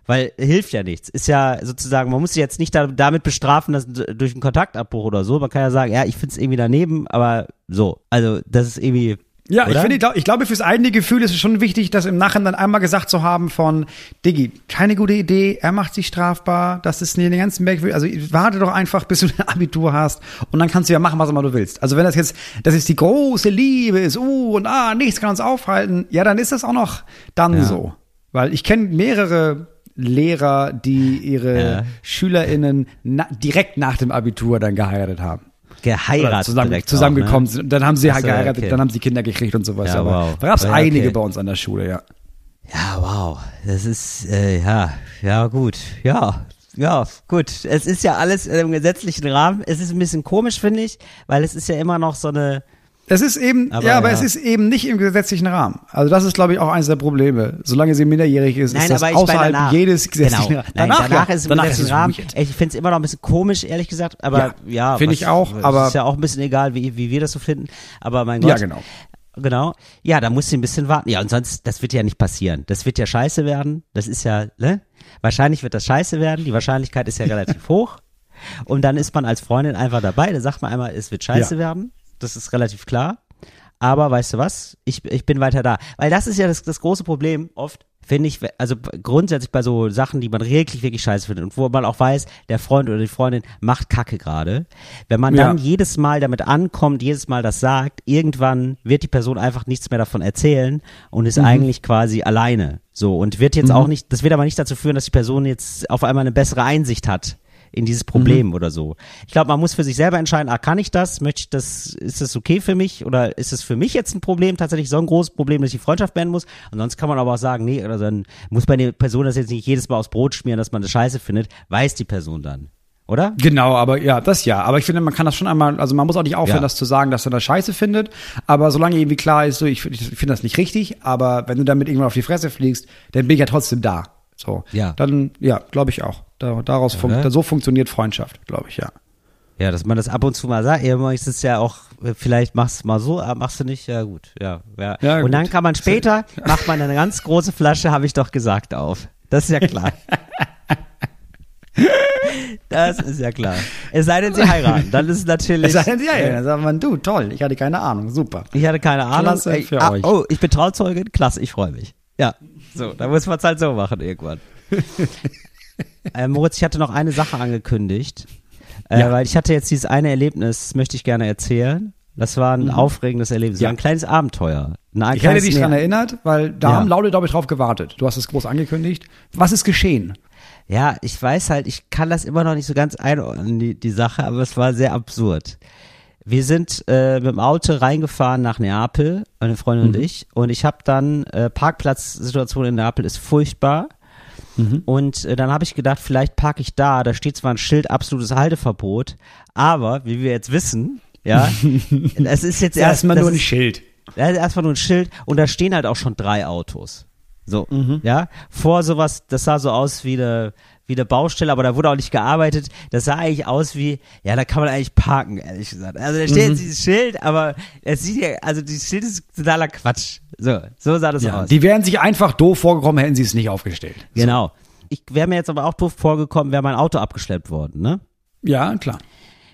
weil hilft ja nichts. Ist ja sozusagen, man muss sich jetzt nicht da, damit bestrafen, dass durch einen Kontaktabbruch oder so, man kann ja sagen, ja, ich find's irgendwie daneben, aber so, also das ist irgendwie, Ja, ich Oder? finde, ich, glaub, ich glaube, fürs eigene Gefühl ist es schon wichtig, das im Nachhinein einmal gesagt zu haben von, Diggi, keine gute Idee, er macht sich strafbar, das ist eine ganz merkwürdig, also warte doch einfach, bis du ein Abitur hast und dann kannst du ja machen, was immer du willst. Also wenn das jetzt, das ist die große Liebe ist, uh, und ah, nichts kann uns aufhalten, ja, dann ist das auch noch dann Ja. so. Weil ich kenne mehrere Lehrer, die ihre Ja. SchülerInnen na, direkt nach dem Abitur dann geheiratet haben. Geheiratet. zusammen, zusammengekommen ne? sind. Und dann haben sie Ach halt so, geheiratet, okay. dann haben sie Kinder gekriegt und sowas. Ja, aber wow. da gab es Ja, einige okay. bei uns an der Schule, ja. Ja, wow. Das ist, äh, ja, ja, gut. Ja, ja, gut. Es ist ja alles im gesetzlichen Rahmen. Es ist ein bisschen komisch, finde ich, weil es ist ja immer noch so eine, Es ist eben, Aber ja, aber ja. es ist eben nicht im gesetzlichen Rahmen. Also das ist, glaube ich, auch eines der Probleme. Solange sie minderjährig ist, Nein, ist das außerhalb danach. jedes gesetzlichen genau. Rahmens. Nein, danach, ja. ist im danach gesetzlichen es Rahmen. Ich finde es immer noch ein bisschen komisch, ehrlich gesagt, aber Ja, ja. finde ich auch, aber- Ist ja auch ein bisschen egal, wie, wie wir das so finden, aber mein Gott. Ja, genau. Genau. Ja, da musst du ein bisschen warten. Ja, und sonst, das wird ja nicht passieren. Das wird ja scheiße werden. Das ist ja, ne? Wahrscheinlich wird das scheiße werden. Die Wahrscheinlichkeit ist ja relativ hoch. Und dann ist man als Freundin einfach dabei. Da sagt man einmal, es wird scheiße werden. Das ist relativ klar. Aber weißt du was? Ich, ich bin weiter da. Weil das ist ja das, das große Problem oft, finde ich, also grundsätzlich bei so Sachen, die man wirklich, wirklich scheiße findet und wo man auch weiß, der Freund oder die Freundin macht Kacke gerade. Wenn man dann Ja. jedes Mal damit ankommt, jedes Mal das sagt, irgendwann wird die Person einfach nichts mehr davon erzählen und ist eigentlich quasi alleine. So und wird jetzt auch nicht, das wird aber nicht dazu führen, dass die Person jetzt auf einmal eine bessere Einsicht hat in dieses Problem oder so. Ich glaube, man muss für sich selber entscheiden, ah, kann ich das? Möchte ich das? Ist das okay für mich? Oder ist es für mich jetzt ein Problem, tatsächlich so ein großes Problem, dass ich die Freundschaft beenden muss? Und sonst kann man aber auch sagen, nee, oder dann muss bei der Person das jetzt nicht jedes Mal aufs Brot schmieren, dass man das scheiße findet, weiß die Person dann. Oder? Genau, aber ja, das ja. Aber ich finde, man kann das schon einmal, also man muss auch nicht aufhören, Ja. das zu sagen, dass er das scheiße findet. Aber solange irgendwie klar ist, so, ich, ich finde das nicht richtig, aber wenn du damit irgendwann auf die Fresse fliegst, dann bin ich ja trotzdem da. So. Ja. Dann, ja, glaube ich auch. Da, daraus fun Oder? so funktioniert Freundschaft, glaube ich, ja. Ja, dass man das ab und zu mal sagt, ja, ist es ja auch, vielleicht machst du mal so, aber machst du nicht, ja gut, ja. ja. Ja, und dann gut. kann man später, macht man eine ganz große Flasche, habe ich doch gesagt, auf. Das ist ja klar. Das ist ja klar. Es sei denn, sie heiraten, dann ist es natürlich. Es sei denn, ja, ja, dann sagt man, du, toll, ich hatte keine Ahnung, super. Ich hatte keine Ahnung. Klasse für ah, euch. Oh, ich bin Trauzeugin, klasse, ich freue mich. Ja, so, da muss man es halt so machen irgendwann. äh, Moritz, ich hatte noch eine Sache angekündigt, äh, Ja. weil ich hatte jetzt dieses eine Erlebnis, das möchte ich gerne erzählen. Das war ein aufregendes Erlebnis, Mhm. Ja. ein kleines Abenteuer. Ein Ich hätte dich dran erinnert, weil da Ja. haben Leute, glaube ich, drauf gewartet. Du hast es groß angekündigt. Was ist geschehen? Ja, ich weiß halt, ich kann das immer noch nicht so ganz einordnen, die, die Sache, aber es war sehr absurd. Wir sind äh, mit dem Auto reingefahren nach Neapel, meine Freundin und ich, und ich habe dann, äh, Parkplatzsituation in Neapel ist furchtbar. Und äh, dann habe ich gedacht, vielleicht parke ich da, da steht zwar ein Schild absolutes Halteverbot, aber wie wir jetzt wissen, ja, es ist jetzt erst Erstmal das nur ein Schild. da ist erstmal nur ein Schild und da stehen halt auch schon drei Autos. So, Mhm. ja. Vor sowas, das sah so aus wie eine, wie eine Baustelle, aber da wurde auch nicht gearbeitet. Das sah eigentlich aus wie, ja, da kann man eigentlich parken, ehrlich gesagt. Also da Mhm. steht jetzt dieses Schild, aber es sieht ja, also dieses Schild ist totaler Quatsch. So, so sah das Ja, aus. die wären sich einfach doof vorgekommen, hätten sie es nicht aufgestellt. genau. Ich wäre mir jetzt aber auch doof vorgekommen, wäre mein Auto abgeschleppt worden, ne? Ja, klar.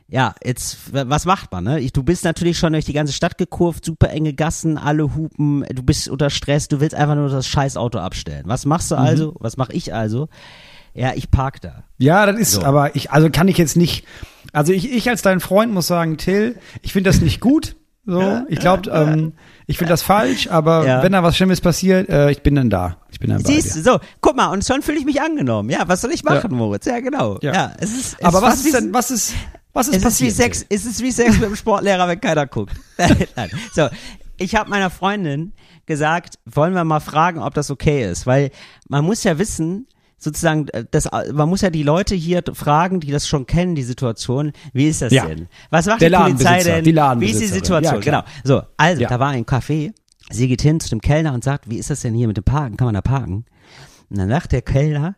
Ja, jetzt, was macht man, ne? Ich, du bist natürlich schon durch die ganze Stadt gekurvt, super enge Gassen, alle hupen, du bist unter Stress, du willst einfach nur das scheiß Auto abstellen. Was machst du Mhm. also? Was mache ich also? Ja, ich park da. Ja, das ist, So. aber ich, also kann ich jetzt nicht, also ich, ich als dein Freund muss sagen, Till, ich finde das nicht gut. So, ich glaube, ähm, ich finde das falsch, aber Ja. wenn da was Schlimmes passiert, äh, ich bin dann da. Ich bin dann bei Siehst du, so, guck mal, und schon fühle ich mich angenommen. Ja, was soll ich machen, Ja. Moritz? Ja, genau. Ja, Ja. es ist, es Aber was ist denn, was ist, was ist es ist wie passiert? Sex, es ist wie Sex mit dem Sportlehrer, wenn keiner guckt. Nein. So, ich habe meiner Freundin gesagt, wollen wir mal fragen, ob das okay ist, weil man muss ja wissen, sozusagen, äh, das, man muss ja die Leute hier fragen, die das schon kennen, die Situation, wie ist das Ja. denn? Was macht Der die Polizei denn? die wie ist die. Situation? Ja, genau. So, also, Ja. da war ein Café, sie geht hin zu dem Kellner und sagt, wie ist das denn hier mit dem Parken? Kann man da parken? Und dann sagt der Kellner,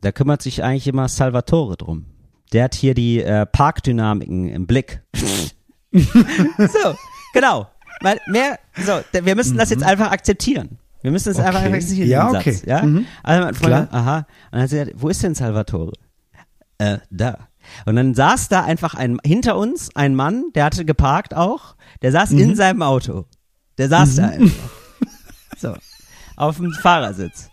da kümmert sich eigentlich immer Salvatore drum. Der hat hier die äh, Parkdynamiken im Blick. so, genau. Weil mehr, so, wir müssen das jetzt einfach akzeptieren. Wir müssen es einfach Mhm. Okay. akzeptieren, Ja, diesen okay. Satz. Ja? Mhm. Also mein Freund, aha. Und dann hat sie gesagt, wo ist denn Salvatore? Äh, da. Und dann saß da einfach ein, hinter uns ein Mann, der hatte geparkt auch, der saß Mhm. in seinem Auto. Der saß da einfach. So. Auf dem Fahrersitz.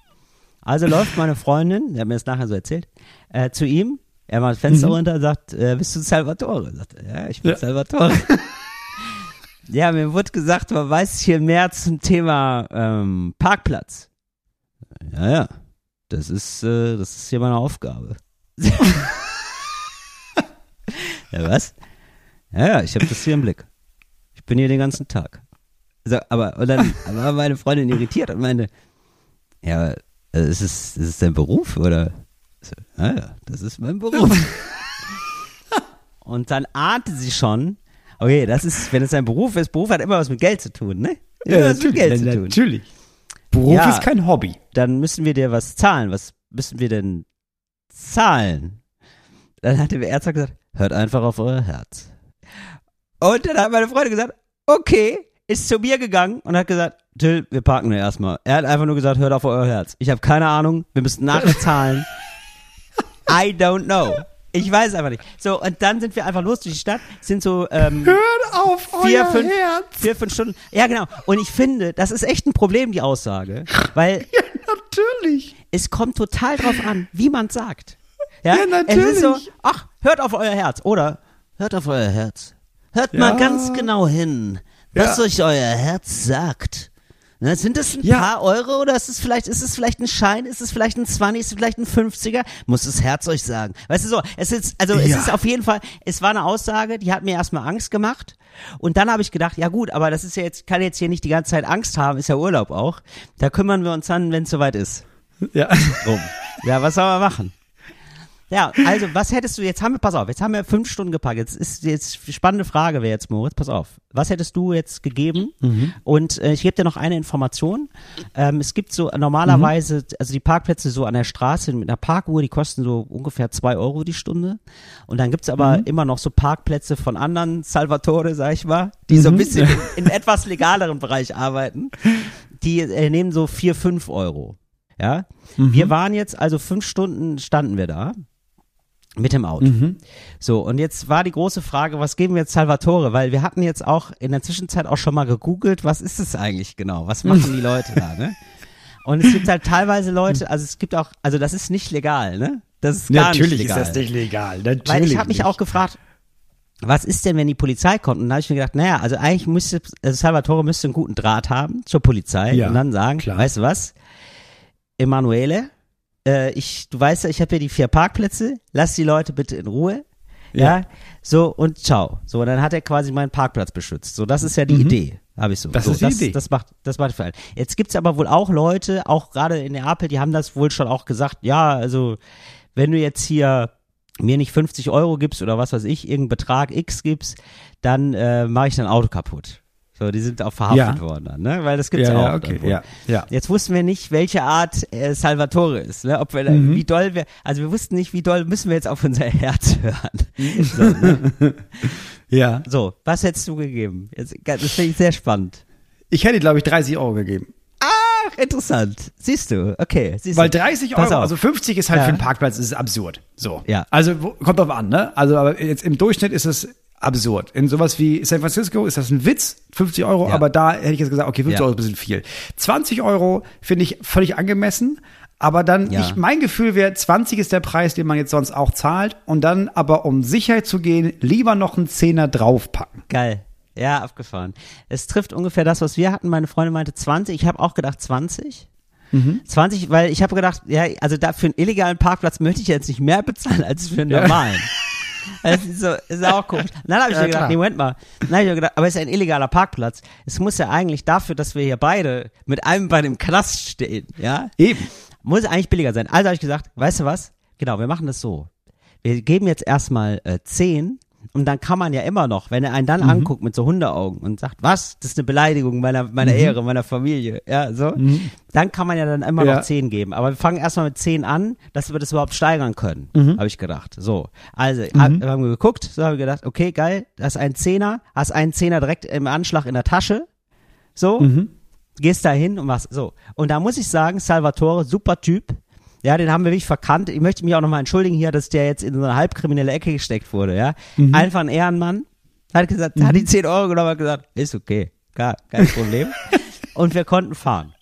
Also läuft meine Freundin, der hat mir das nachher so erzählt, äh, zu ihm, er macht das Fenster runter und sagt, äh, bist du Salvatore? Sagt er, ja, ich bin Ja. Salvatore. ja, mir wurde gesagt, man weiß hier mehr zum Thema ähm, Parkplatz. Ja, ja. das ist, äh, das ist hier meine Aufgabe. ja, was? Ja, ja, ich habe das hier im Blick. Ich bin hier den ganzen Tag. So, aber und dann war meine Freundin irritiert und meinte, ja, äh, ist es, ist es dein Beruf oder? So, ja, ja, das ist mein Beruf. und dann ahnte sie schon, okay, das ist, wenn es ein Beruf ist, Beruf hat immer was mit Geld zu tun, ne? Immer Ja, natürlich. Geld zu tun. natürlich. Beruf Ja. ist kein Hobby. Dann müssen wir dir was zahlen. Was müssen wir denn zahlen? Dann hat der Ärzte gesagt, hört einfach auf euer Herz. Und dann hat meine Freundin gesagt, okay, ist zu mir gegangen und hat gesagt, Till, wir parken nur erstmal. Er hat einfach nur gesagt, hört auf euer Herz. Ich habe keine Ahnung, wir müssen nachher zahlen. I don't know. Ich weiß einfach nicht. So, und dann sind wir einfach los durch die Stadt, sind so ähm, Hört auf vier, euer fünf, Herz. vier, fünf Stunden. Ja, genau. Und ich finde, das ist echt ein Problem, die Aussage. Weil Natürlich. es kommt total drauf an, wie man sagt. Ja, Ja, Es ist so, natürlich. ach, hört auf euer Herz. Oder hört auf euer Herz. Hört Ja. mal ganz genau hin, was Ja. euch euer Herz sagt. Na, sind es ein Ja. paar Euro oder ist es vielleicht, ist es vielleicht ein Schein, ist es vielleicht ein 20, ist es vielleicht ein 50er? Muss das Herz euch sagen. Weißt du so, es ist, also es Ja. ist auf jeden Fall, es war eine Aussage, die hat mir erstmal Angst gemacht. Und dann habe ich gedacht, ja gut, aber das ist ja jetzt, kann jetzt hier nicht die ganze Zeit Angst haben, ist ja Urlaub auch. Da kümmern wir uns dann, wenn es soweit ist. Ja. Drum. Ja, was soll man machen? Ja, also was hättest du, jetzt haben wir, pass auf, jetzt haben wir fünf Stunden gepackt. Jetzt ist jetzt spannende Frage wäre jetzt, Moritz, pass auf. Was hättest du jetzt gegeben? Und äh, ich gebe dir noch eine Information. Ähm, es gibt so normalerweise, also die Parkplätze so an der Straße mit einer Parkuhr, die kosten so ungefähr zwei Euro die Stunde. Und dann gibt's aber immer noch so Parkplätze von anderen Salvatore, sag ich mal, die so ein bisschen in, in etwas legaleren Bereich arbeiten. Die äh, nehmen so vier, fünf Euro. Ja, wir waren jetzt also fünf Stunden standen wir da mit dem Auto. So und jetzt war die große Frage, was geben wir jetzt Salvatore, weil wir hatten jetzt auch in der Zwischenzeit auch schon mal gegoogelt, was ist es eigentlich genau, was machen die Leute da, ne? Und es gibt halt teilweise Leute, also es gibt auch, also das ist nicht legal, ne? Das ist gar Natürlich nicht ist legal. das nicht legal. Natürlich Weil ich habe mich auch gefragt, was ist denn, wenn die Polizei kommt? Und da habe ich mir gedacht, naja, also eigentlich müsste, also Salvatore müsste einen guten Draht haben zur Polizei Ja, und dann sagen, klar. weißt du was, Emanuele, äh, ich, du weißt ja, ich habe hier die vier Parkplätze, lass die Leute bitte in Ruhe. Ja. Ja. so und ciao. So, dann hat er quasi meinen Parkplatz beschützt. So, das ist ja die Idee, habe ich so. Mhm. Das so, ist die das, Idee. Das macht, das macht für einen. Jetzt gibt's aber wohl auch Leute, auch gerade in Neapel, die haben das wohl schon auch gesagt, ja, also wenn du jetzt hier mir nicht 50 Euro gibst oder was weiß ich, irgendeinen Betrag X gibst, dann äh, mache ich dein Auto kaputt. So, die sind auch verhaftet Ja. worden dann, ne? Weil das gibt's ja, auch. ja, okay. Ja, ja. Jetzt wussten wir nicht, welche Art äh, Salvatore ist, ne? Ob wir, Mhm. wie doll wir, also wir wussten nicht, wie doll müssen wir jetzt auf unser Herz hören. So, ne? ja. so was hättest du gegeben? Jetzt, das finde ich sehr spannend. Ich hätte, glaube ich, 30 Euro gegeben. Ach, interessant. Siehst du, okay. Siehst Weil du. 30 Pass Euro, also 50 ist halt Ja. für einen Parkplatz, ist absurd. So. Ja. Also kommt drauf an, ne? Also aber jetzt im Durchschnitt ist es absurd. In sowas wie San Francisco ist das ein Witz, 50 Euro, Ja. aber da hätte ich jetzt gesagt, okay, 50 Ja. Euro ist ein bisschen viel. 20 Euro finde ich völlig angemessen. Aber dann, Ja. ich, mein Gefühl wäre, 20 ist der Preis, den man jetzt sonst auch zahlt. Und dann aber, um sicher zu gehen, lieber noch einen Zehner draufpacken. Geil. Ja, abgefahren. Es trifft ungefähr das, was wir hatten. Meine Freundin meinte 20. Ich habe auch gedacht 20. 20, weil ich habe gedacht, ja, also da für einen illegalen Parkplatz möchte ich jetzt nicht mehr bezahlen als für einen normalen. Das ist, so, ist auch komisch. Dann habe ich Ja, mir gedacht, klar. nee, Moment mal. Dann habe ich mir gedacht, aber es ist ein illegaler Parkplatz. Es muss ja eigentlich dafür, dass wir hier beide mit einem bei dem Knast stehen, ja, Eben. muss eigentlich billiger sein. Also habe ich gesagt, weißt du was? Genau, wir machen das so. Wir geben jetzt erstmal äh, 10 und dann kann man ja immer noch, wenn er einen dann anguckt mit so Hundeaugen und sagt, was, das ist eine Beleidigung meiner, meiner Ehre, meiner Familie, ja, so, dann kann man ja dann immer Ja. noch 10 geben. Aber wir fangen erstmal mit 10 an, dass wir das überhaupt steigern können, habe ich gedacht. So, also hab, haben wir geguckt, so haben wir gedacht, okay, geil, das ist ein Zehner, hast einen Zehner direkt im Anschlag in der Tasche, so, gehst da hin und machst so. Und da muss ich sagen, Salvatore, super Typ. Ja, den haben wir wirklich verkannt. Ich möchte mich auch nochmal entschuldigen hier, dass der jetzt in so eine halbkriminelle Ecke gesteckt wurde, ja. Einfach ein Ehrenmann. Hat gesagt, hat die 10 Euro genommen, hat gesagt, ist okay. Gar, kein Problem. und wir konnten fahren.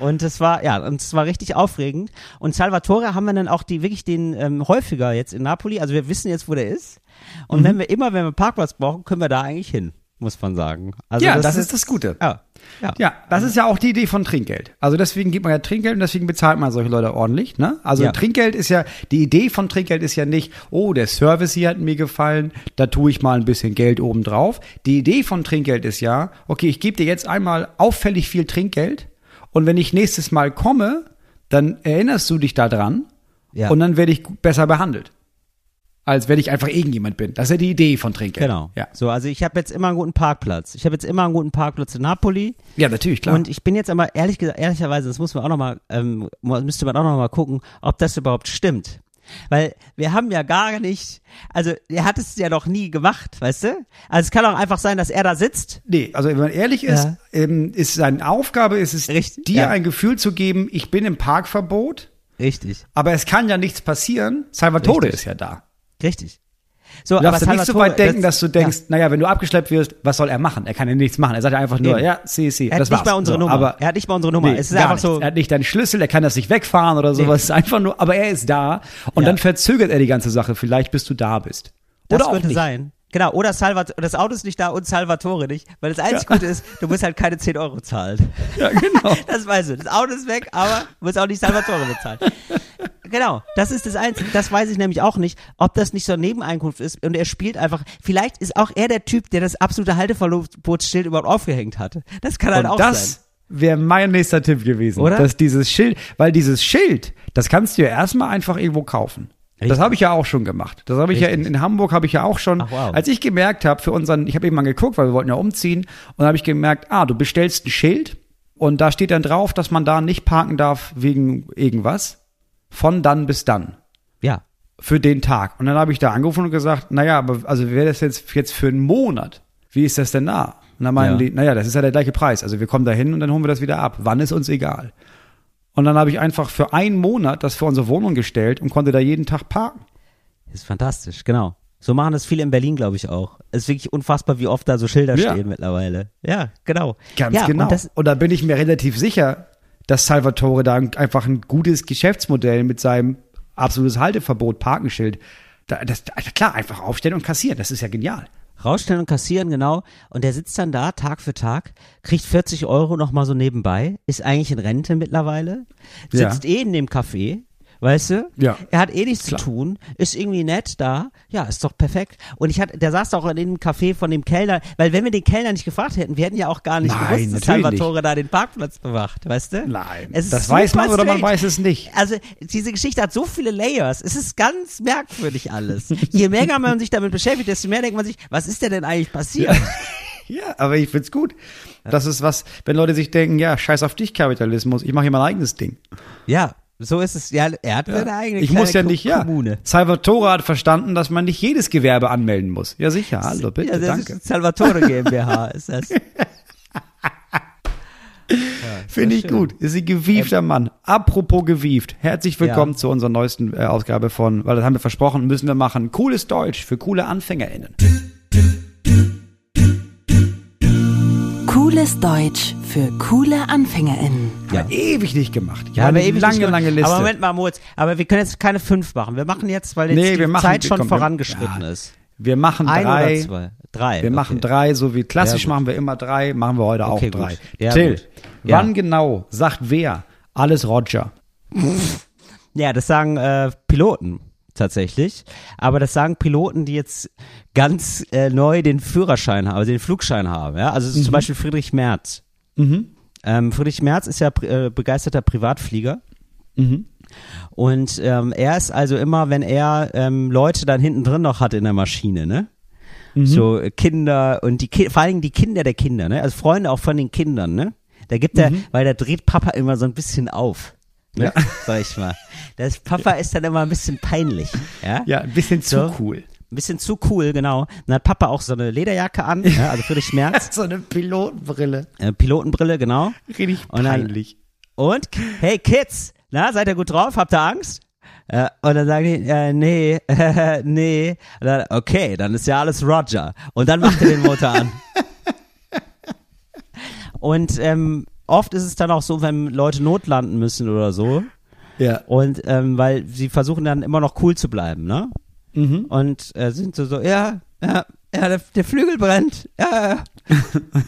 Und es war, ja, und es war richtig aufregend. Und Salvatore haben wir dann auch die, wirklich den, ähm, häufiger jetzt in Napoli. Also wir wissen jetzt, wo der ist. Und wenn wir immer, wenn wir Parkplatz brauchen, können wir da eigentlich hin. Muss man sagen. Also ja, das, ist das Gute. Ja, ja. Ja, das ist ja auch die Idee von Trinkgeld. Also deswegen gibt man ja Trinkgeld und deswegen bezahlt man solche Leute ordentlich. Ne? Also Ja. Trinkgeld ist ja, die Idee von Trinkgeld ist ja nicht, oh, der Service hier hat mir gefallen, da tue ich mal ein bisschen Geld oben drauf. Die Idee von Trinkgeld ist ja, okay, ich gebe dir jetzt einmal auffällig viel Trinkgeld und wenn ich nächstes Mal komme, dann erinnerst du dich daran Ja. und dann werde ich besser behandelt. Als wenn ich einfach irgendjemand bin. Das ist ja die Idee von Trinkgeld. Genau. Ja, So, also ich habe jetzt immer einen guten Parkplatz. Ich habe jetzt immer einen guten Parkplatz in Napoli. ja natürlich, klar. Und ich bin jetzt aber ehrlich gesagt, ehrlicherweise, das muss man auch noch mal, ähm, müsste man auch noch mal gucken, ob das überhaupt stimmt. Weil wir haben ja gar nicht, also er hat es ja noch nie gemacht, weißt du? Also es kann auch einfach sein, dass er da sitzt. Nee, also wenn man ehrlich ist, Ja. ähm, ist seine Aufgabe, ist es, Richtig, dir ja. ein Gefühl zu geben, ich bin im Parkverbot, Richtig. aber es kann ja nichts passieren. Salvatore Richtig. ist ja da. Richtig. So, Du darfst ja aber nicht so weit denken, das- dass du denkst, naja, wenn du abgeschleppt wirst, was soll er machen? Er kann ja nichts machen. Er sagt ja einfach nur, Eben. ja, si, si, Er hat das nicht war's. mal unsere so, Nummer. Aber er hat nicht mal unsere Nummer. Nee, es ist einfach nichts. so. Er hat nicht deinen Schlüssel, er kann das nicht wegfahren oder sowas. Ist einfach nur, aber er ist da und Ja. dann verzögert er die ganze Sache vielleicht, bis du da bist. Das Oder auch könnte nicht. sein. Genau, oder Salvat das Auto ist nicht da und Salvatore nicht, weil das einzig Gute ist, du musst halt keine 10 Euro zahlen. Ja, genau. Das weißt du. Das Auto ist weg, aber du musst auch nicht Salvatore bezahlen. Genau, das ist das Einzige. Das weiß ich nämlich auch nicht, ob das nicht so eine Nebeneinkunft ist und er spielt einfach. Vielleicht ist auch er der Typ, der das absolute Halteverbotsschild überhaupt aufgehängt hatte. Das kann halt Und auch sein. das wäre mein nächster Tipp gewesen. Oder? Dass dieses Schild, weil dieses Schild, das kannst du ja erstmal einfach irgendwo kaufen. Das Richtig. habe ich ja auch schon gemacht. Das habe ich ja in, Richtig. in Hamburg habe ich ja auch schon. Ach, wow. Als ich gemerkt habe für unseren, ich habe eben mal geguckt, weil wir wollten ja umziehen und habe ich gemerkt, ah, du bestellst ein Schild und da steht dann drauf, dass man da nicht parken darf wegen irgendwas. Von dann bis dann Ja. für den Tag. Und dann habe ich da angerufen und gesagt, naja, aber also wäre das jetzt, jetzt für einen Monat? Wie ist das denn da? Und dann meinen Ja. die, naja, das ist ja der gleiche Preis. Also wir kommen da hin und dann holen wir das wieder ab. Wann ist uns egal? Und dann habe ich einfach für einen Monat das für unsere Wohnung gestellt und konnte da jeden Tag parken. Ist fantastisch, genau. So machen das viele in Berlin, glaube ich, auch. Es ist wirklich unfassbar, wie oft da so Schilder Ja. stehen mittlerweile. Ja, genau. Ganz ja, genau. Und das, und da bin ich mir relativ sicher, dass Salvatore da einfach ein gutes Geschäftsmodell mit seinem absolutes Halteverbot, Parkenschild, da, das, also klar, einfach aufstellen und kassieren. Das ist ja genial. Rausstellen und kassieren, genau. Und der sitzt dann da Tag für Tag, kriegt 40 Euro nochmal so nebenbei, ist eigentlich in Rente mittlerweile, Ja. sitzt eh in dem Café, weißt du? Ja. Er hat eh nichts Klar. zu tun, ist irgendwie nett da, ja, ist doch perfekt. Und ich hatte, der saß auch in dem Café von dem Kellner, weil wenn wir den Kellner nicht gefragt hätten, wir hätten ja auch gar nicht Nein, gewusst, dass Salvatore da den Parkplatz bewacht, weißt du? Nein. Das weiß man oder man strange. weiß es nicht. Also diese Geschichte hat so viele Layers. Es ist ganz merkwürdig alles. Je mehr man sich damit beschäftigt, desto mehr denkt man sich, was ist denn denn eigentlich passiert? Ja, aber ich find's gut. Das ist was, wenn Leute sich denken, ja, scheiß auf dich, Kapitalismus, ich mache hier mein eigenes Ding. Ja, so ist es. Ja, er hat seine eigene ich muss ja nicht, ja. Kommune. Salvatore hat verstanden, dass man nicht jedes Gewerbe anmelden muss. Ja, sicher, hallo, bitte, ja, das danke. ist Salvatore GmbH ist das. Finde ich schön. gut. Ist ein gewiefter Mann. Apropos gewieft. Herzlich willkommen Ja. zu unserer neuesten äh, Ausgabe von, weil das haben wir versprochen, müssen wir machen. Cooles Deutsch für coole AnfängerInnen. Cooles Deutsch für coole AnfängerInnen. Ja, ewig nicht gemacht. Ja, eine aber ewig lange, lange. Liste. Aber Moment mal, Moritz. Aber wir können jetzt keine fünf machen. Wir machen jetzt, weil jetzt Nee, die machen- Zeit schon komm, wir- vorangeschritten ja. ist. wir machen Ein drei. oder zwei? Drei. Wir okay. machen drei, so wie klassisch Ja, machen wir immer drei, machen wir heute Okay, auch drei. Ja, Till. Ja. wann genau sagt wer alles Roger? Ja, das sagen äh, Piloten tatsächlich. Aber das sagen Piloten, die jetzt ganz äh, neu den Führerschein haben, also den Flugschein haben. Ja? Also ist zum Beispiel Friedrich Merz. Ähm, Friedrich Merz ist ja äh, begeisterter Privatflieger. Und ähm, er ist also immer, wenn er ähm, Leute dann hinten drin noch hat in der Maschine, ne? So äh, Kinder und die Ki vor allem die Kinder der Kinder, ne? Also Freunde auch von den Kindern, ne? Da gibt er, weil da dreht Papa immer so ein bisschen auf. Ne? Ja. Sag ich mal. Das Papa ist dann immer ein bisschen peinlich. Ja? Ja, ein bisschen zu So. cool. Ein bisschen zu cool, genau. Dann hat Papa auch so eine Lederjacke an, ja, also Friedrich Merz, So eine Pilotenbrille. äh, Pilotenbrille, genau. Richtig Und dann- peinlich. Und, hey Kids, na, seid ihr gut drauf? Habt ihr Angst? Äh, und dann sagen die, äh, nee, äh, nee. Dann, okay, dann ist ja alles Roger. Und dann macht er den Motor an. Und ähm, oft ist es dann auch so, wenn Leute notlanden müssen oder so. Ja. Und ähm, weil sie versuchen dann immer noch cool zu bleiben, ne? Mhm. Und äh, sind so, so, ja, ja, ja, der, der Flügel brennt. Ja, ja,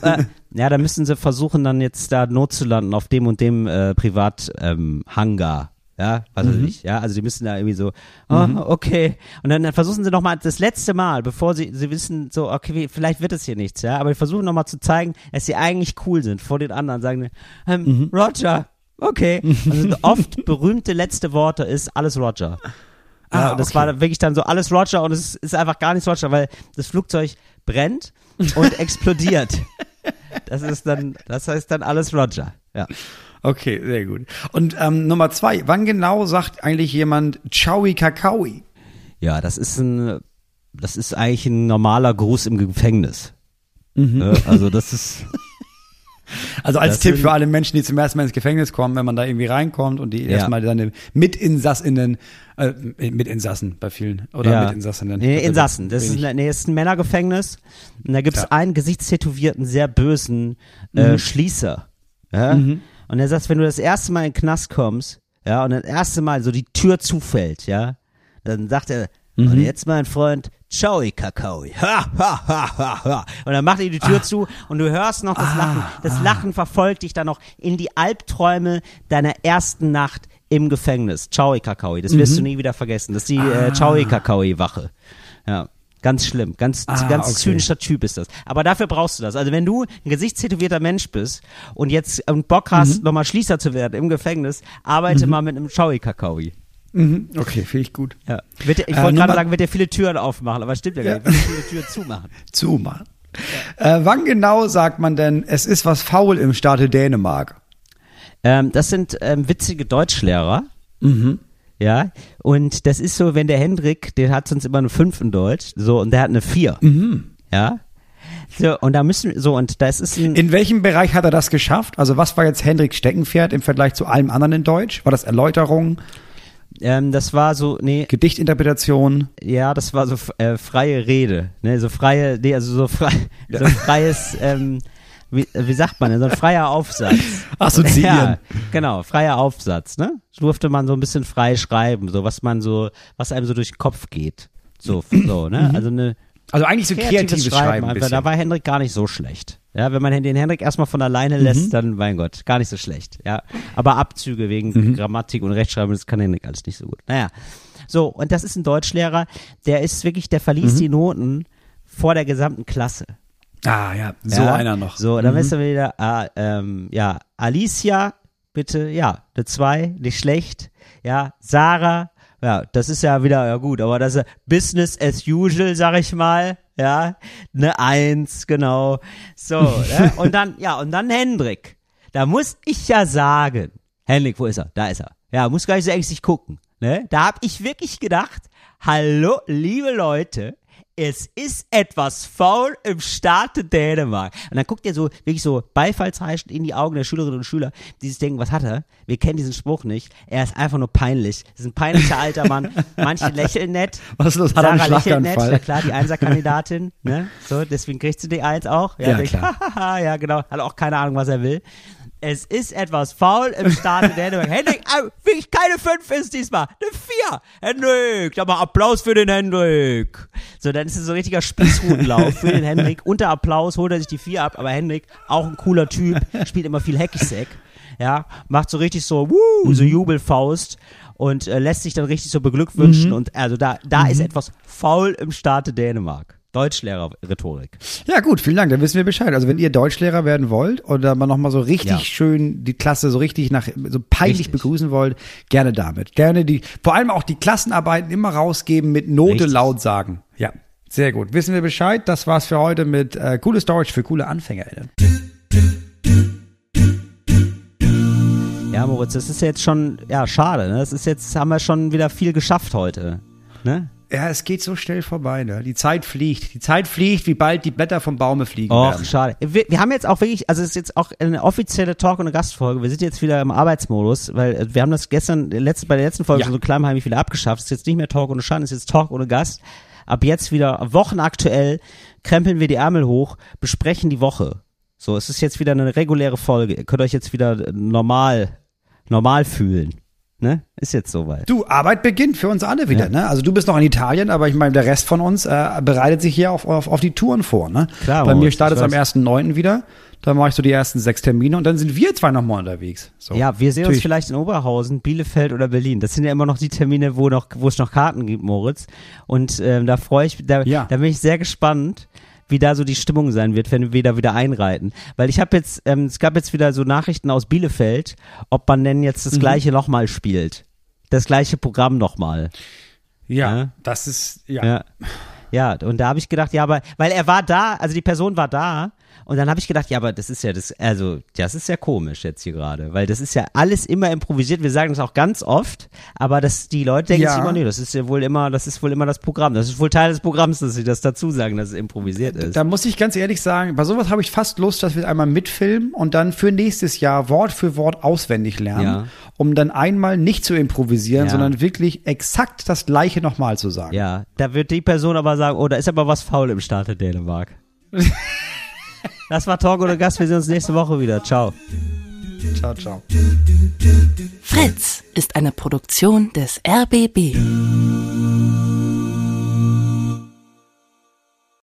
äh, ja, da müssen sie versuchen, dann jetzt da Not zu landen auf dem und dem äh, Privathangar. Ähm. Ja, was weiß ich, ja, also die müssen da irgendwie so, oh, okay, und dann, dann versuchen sie nochmal das letzte Mal, bevor sie, sie wissen, so, okay, vielleicht wird es hier nichts, ja, aber die versuchen nochmal zu zeigen, dass sie eigentlich cool sind vor den anderen, sagen, ähm, Roger, okay, also oft berühmte letzte Worte ist alles Roger. Ja, Ah, und das okay. war wirklich dann so alles Roger und es ist einfach gar nichts Roger, weil das Flugzeug brennt und explodiert. Das ist dann, das heißt dann alles Roger. Ja. Okay, sehr gut. Und ähm, Nummer zwei, wann genau sagt eigentlich jemand Chowi Kakaoi? Ja, das ist ein, das ist eigentlich ein normaler Gruß im Gefängnis. Ne? Also das ist, Also als Das Tipp für alle Menschen, die zum ersten Mal ins Gefängnis kommen, wenn man da irgendwie reinkommt und die Ja. erstmal seine Mitinsassinnen, äh, Mitinsassen bei vielen oder ja. Mitinsassinnen. Nee, Also Insassen. Das ist, nee, das ist ein Männergefängnis. Und da gibt's Ja. einen gesichtstätowierten, sehr bösen äh, Schließer. Ja? Und er sagt, wenn du das erste Mal in den Knast kommst, ja, und das erste Mal so die Tür zufällt, ja, dann sagt er, und jetzt mein Freund, Ciao, Kakaoi. Ha, ha, ha, ha, ha. Und dann macht er die Tür zu und du hörst noch das Lachen. Das Lachen verfolgt dich dann noch in die Albträume deiner ersten Nacht im Gefängnis. Ciao, Kakaoi. Das wirst du nie wieder vergessen. Das ist die äh, Ciao, Kakaoi-Wache. Ja. Ganz schlimm, ganz, Ah, ganz okay. zynischer Typ ist das. Aber dafür brauchst du das. Also wenn du ein gesichtstätowierter Mensch bist und jetzt ähm, Bock hast, Mhm. nochmal Schließer zu werden im Gefängnis, arbeite mal mit einem Schaui Kakaoi. Mhm. Okay, finde ich gut. Ja. Wird ich Äh, wollte Nummer- gerade sagen, wird dir viele Türen aufmachen, aber stimmt ja gar nicht. Wird dir viele Türen zumachen. Zumachen. Äh, wann genau sagt man denn, es ist was faul im Staate Dänemark? Ähm, das sind ähm, witzige Deutschlehrer. Mhm. Ja, und das ist so, wenn der Hendrik, der hat sonst immer eine 5 in Deutsch, so, und der hat eine 4. Mhm. Ja. So, und da müssen wir, so, und das ist ein, In welchem Bereich hat er das geschafft? Also was war jetzt Hendrik Steckenpferd im Vergleich zu allem anderen in Deutsch? War das Erläuterung, ähm, das war so, nee, Gedichtinterpretation? Ja, das war so äh, freie Rede, ne, so freie, nee, also so frei, so freies, ähm, wie, wie sagt man denn, so ein freier Aufsatz. Assoziieren. Ja, genau, freier Aufsatz, ne? Durfte man so ein bisschen frei schreiben, so was man so, was einem so durch den Kopf geht. So, so, ne? Also eine Also eigentlich so kreatives, Schreiben. ein einfach. bisschen. Da war Hendrik gar nicht so schlecht. Ja, wenn man den Hendrik erstmal von alleine lässt, dann, mein Gott, gar nicht so schlecht. Ja, aber Abzüge wegen Grammatik und Rechtschreibung, das kann Hendrik alles nicht so gut. Naja, so, und das ist ein Deutschlehrer, der ist wirklich, der verliest die Noten vor der gesamten Klasse. Ah ja, so ja? einer noch. So, dann wissen wir wieder, ah, ähm, ja, Alicia, bitte, ja, eine 2, nicht schlecht. Ja, Sarah, ja, das ist ja wieder, ja gut, aber das ist Business as usual, sag ich mal. Ja, eine Eins, genau. So, ne? und dann, ja, und dann Hendrik. Da muss ich ja sagen, Hendrik, wo ist er? Da ist er. Ja, muss gar nicht so ängstlich gucken. Ne? Da hab ich wirklich gedacht, hallo, liebe Leute, es ist etwas faul im Staate Dänemark. Und dann guckt ihr so, wirklich so beifallsheischend in die Augen der Schülerinnen und Schüler, die sich denken, was hat er? Wir kennen diesen Spruch nicht. Er ist einfach nur peinlich. Das ist ein peinlicher alter Mann. Manche lächeln nett. Was ist los? Hat er Sarah lächelt nett, ja klar, die Einserkandidatin, ne? So, deswegen kriegt sie die Eins auch. Ja, denkt, klar. ja, genau. Hat auch keine Ahnung, was er will. Es ist etwas faul im Staate Dänemark. Hendrik, wirklich keine fünf ist diesmal. Eine vier. Hendrik, da mal Applaus für den Hendrik. So, dann ist es so ein richtiger Spießrutenlauf für den Hendrik. Unter Applaus holt er sich die vier ab, aber Hendrik, auch ein cooler Typ, spielt immer viel Hacky-Sack. Ja, macht so richtig so, wuh, so Jubelfaust und äh, lässt sich dann richtig so beglückwünschen und also da, da ist etwas faul im Staate Dänemark. Deutschlehrer-Rhetorik. Ja gut, vielen Dank, dann wissen wir Bescheid. Also wenn ihr Deutschlehrer werden wollt oder mal nochmal so richtig Ja. schön die Klasse so richtig nach, so peinlich Richtig. begrüßen wollt, gerne damit. Gerne die, vor allem auch die Klassenarbeiten immer rausgeben, mit Note Richtig. laut sagen. Ja, sehr gut. Wissen wir Bescheid. Das war's für heute mit äh, cooles Deutsch für coole AnfängerInnen. Ja, Moritz, das ist jetzt schon, ja, schade, ne? Das ist jetzt, haben wir schon wieder viel geschafft heute. Ne? Ja, es geht so schnell vorbei, ne? Die Zeit fliegt. Die Zeit fliegt, wie bald die Blätter vom Baume fliegen Och, schade. Wir, wir haben jetzt auch wirklich, also es ist jetzt auch eine offizielle Talk- und eine Gastfolge. Wir sind jetzt wieder im Arbeitsmodus, weil äh, wir haben das gestern, letzte, bei der letzten Folge Ja. so klammheimlich wieder abgeschafft. Es ist jetzt nicht mehr Talk ohne Schande, es ist jetzt Talk ohne Gast. Ab jetzt wieder wochenaktuell, krempeln wir die Ärmel hoch, besprechen die Woche. So, es ist jetzt wieder eine reguläre Folge. Ihr könnt euch jetzt wieder äh, normal, normal fühlen. Ne? Ist jetzt soweit. Du, Arbeit beginnt für uns alle wieder, Ja. ne? Also du bist noch in Italien, aber ich meine, der Rest von uns äh, bereitet sich hier auf, auf, auf die Touren vor, ne? Klar, Bei mir startet es am weiß. 1.9. wieder. Dann mache ich so die ersten sechs Termine und dann sind wir zwei nochmal unterwegs. So. Ja, wir sehen uns Natürlich. vielleicht in Oberhausen, Bielefeld oder Berlin. Das sind ja immer noch die Termine, wo noch, wo es noch Karten gibt, Moritz. Und ähm, da freue ich, da, Ja. da bin ich sehr gespannt, wie da so die Stimmung sein wird, wenn wir da wieder einreiten. Weil ich habe jetzt, ähm, es gab jetzt wieder so Nachrichten aus Bielefeld, ob man denn jetzt Mhm. das gleiche nochmal spielt. Das gleiche Programm nochmal. Ja, Ja. das ist, ja. Ja. Ja, und da habe ich gedacht, ja, aber, weil er war da, also die Person war da, und dann habe ich gedacht, ja, aber das ist ja das, also, das ist ja komisch jetzt hier gerade, weil das ist ja alles immer improvisiert. Wir sagen das auch ganz oft, aber das, die Leute denken Ja. sich immer, nee, das ist ja wohl immer, das ist wohl immer das Programm. Das ist wohl Teil des Programms, dass sie das dazu sagen, dass es improvisiert ist. Da muss ich ganz ehrlich sagen, bei sowas habe ich fast Lust, dass wir einmal mitfilmen und dann für nächstes Jahr Wort für Wort auswendig lernen, Ja. um dann einmal nicht zu improvisieren, Ja. sondern wirklich exakt das Gleiche nochmal zu sagen. Ja, da wird die Person aber sagen, oh, da ist aber was faul im Staat der Dänemark. das war Talk oder Gast, wir sehen uns nächste Woche wieder. Ciao. Ciao, ciao. Fritz ist eine Produktion des RBB.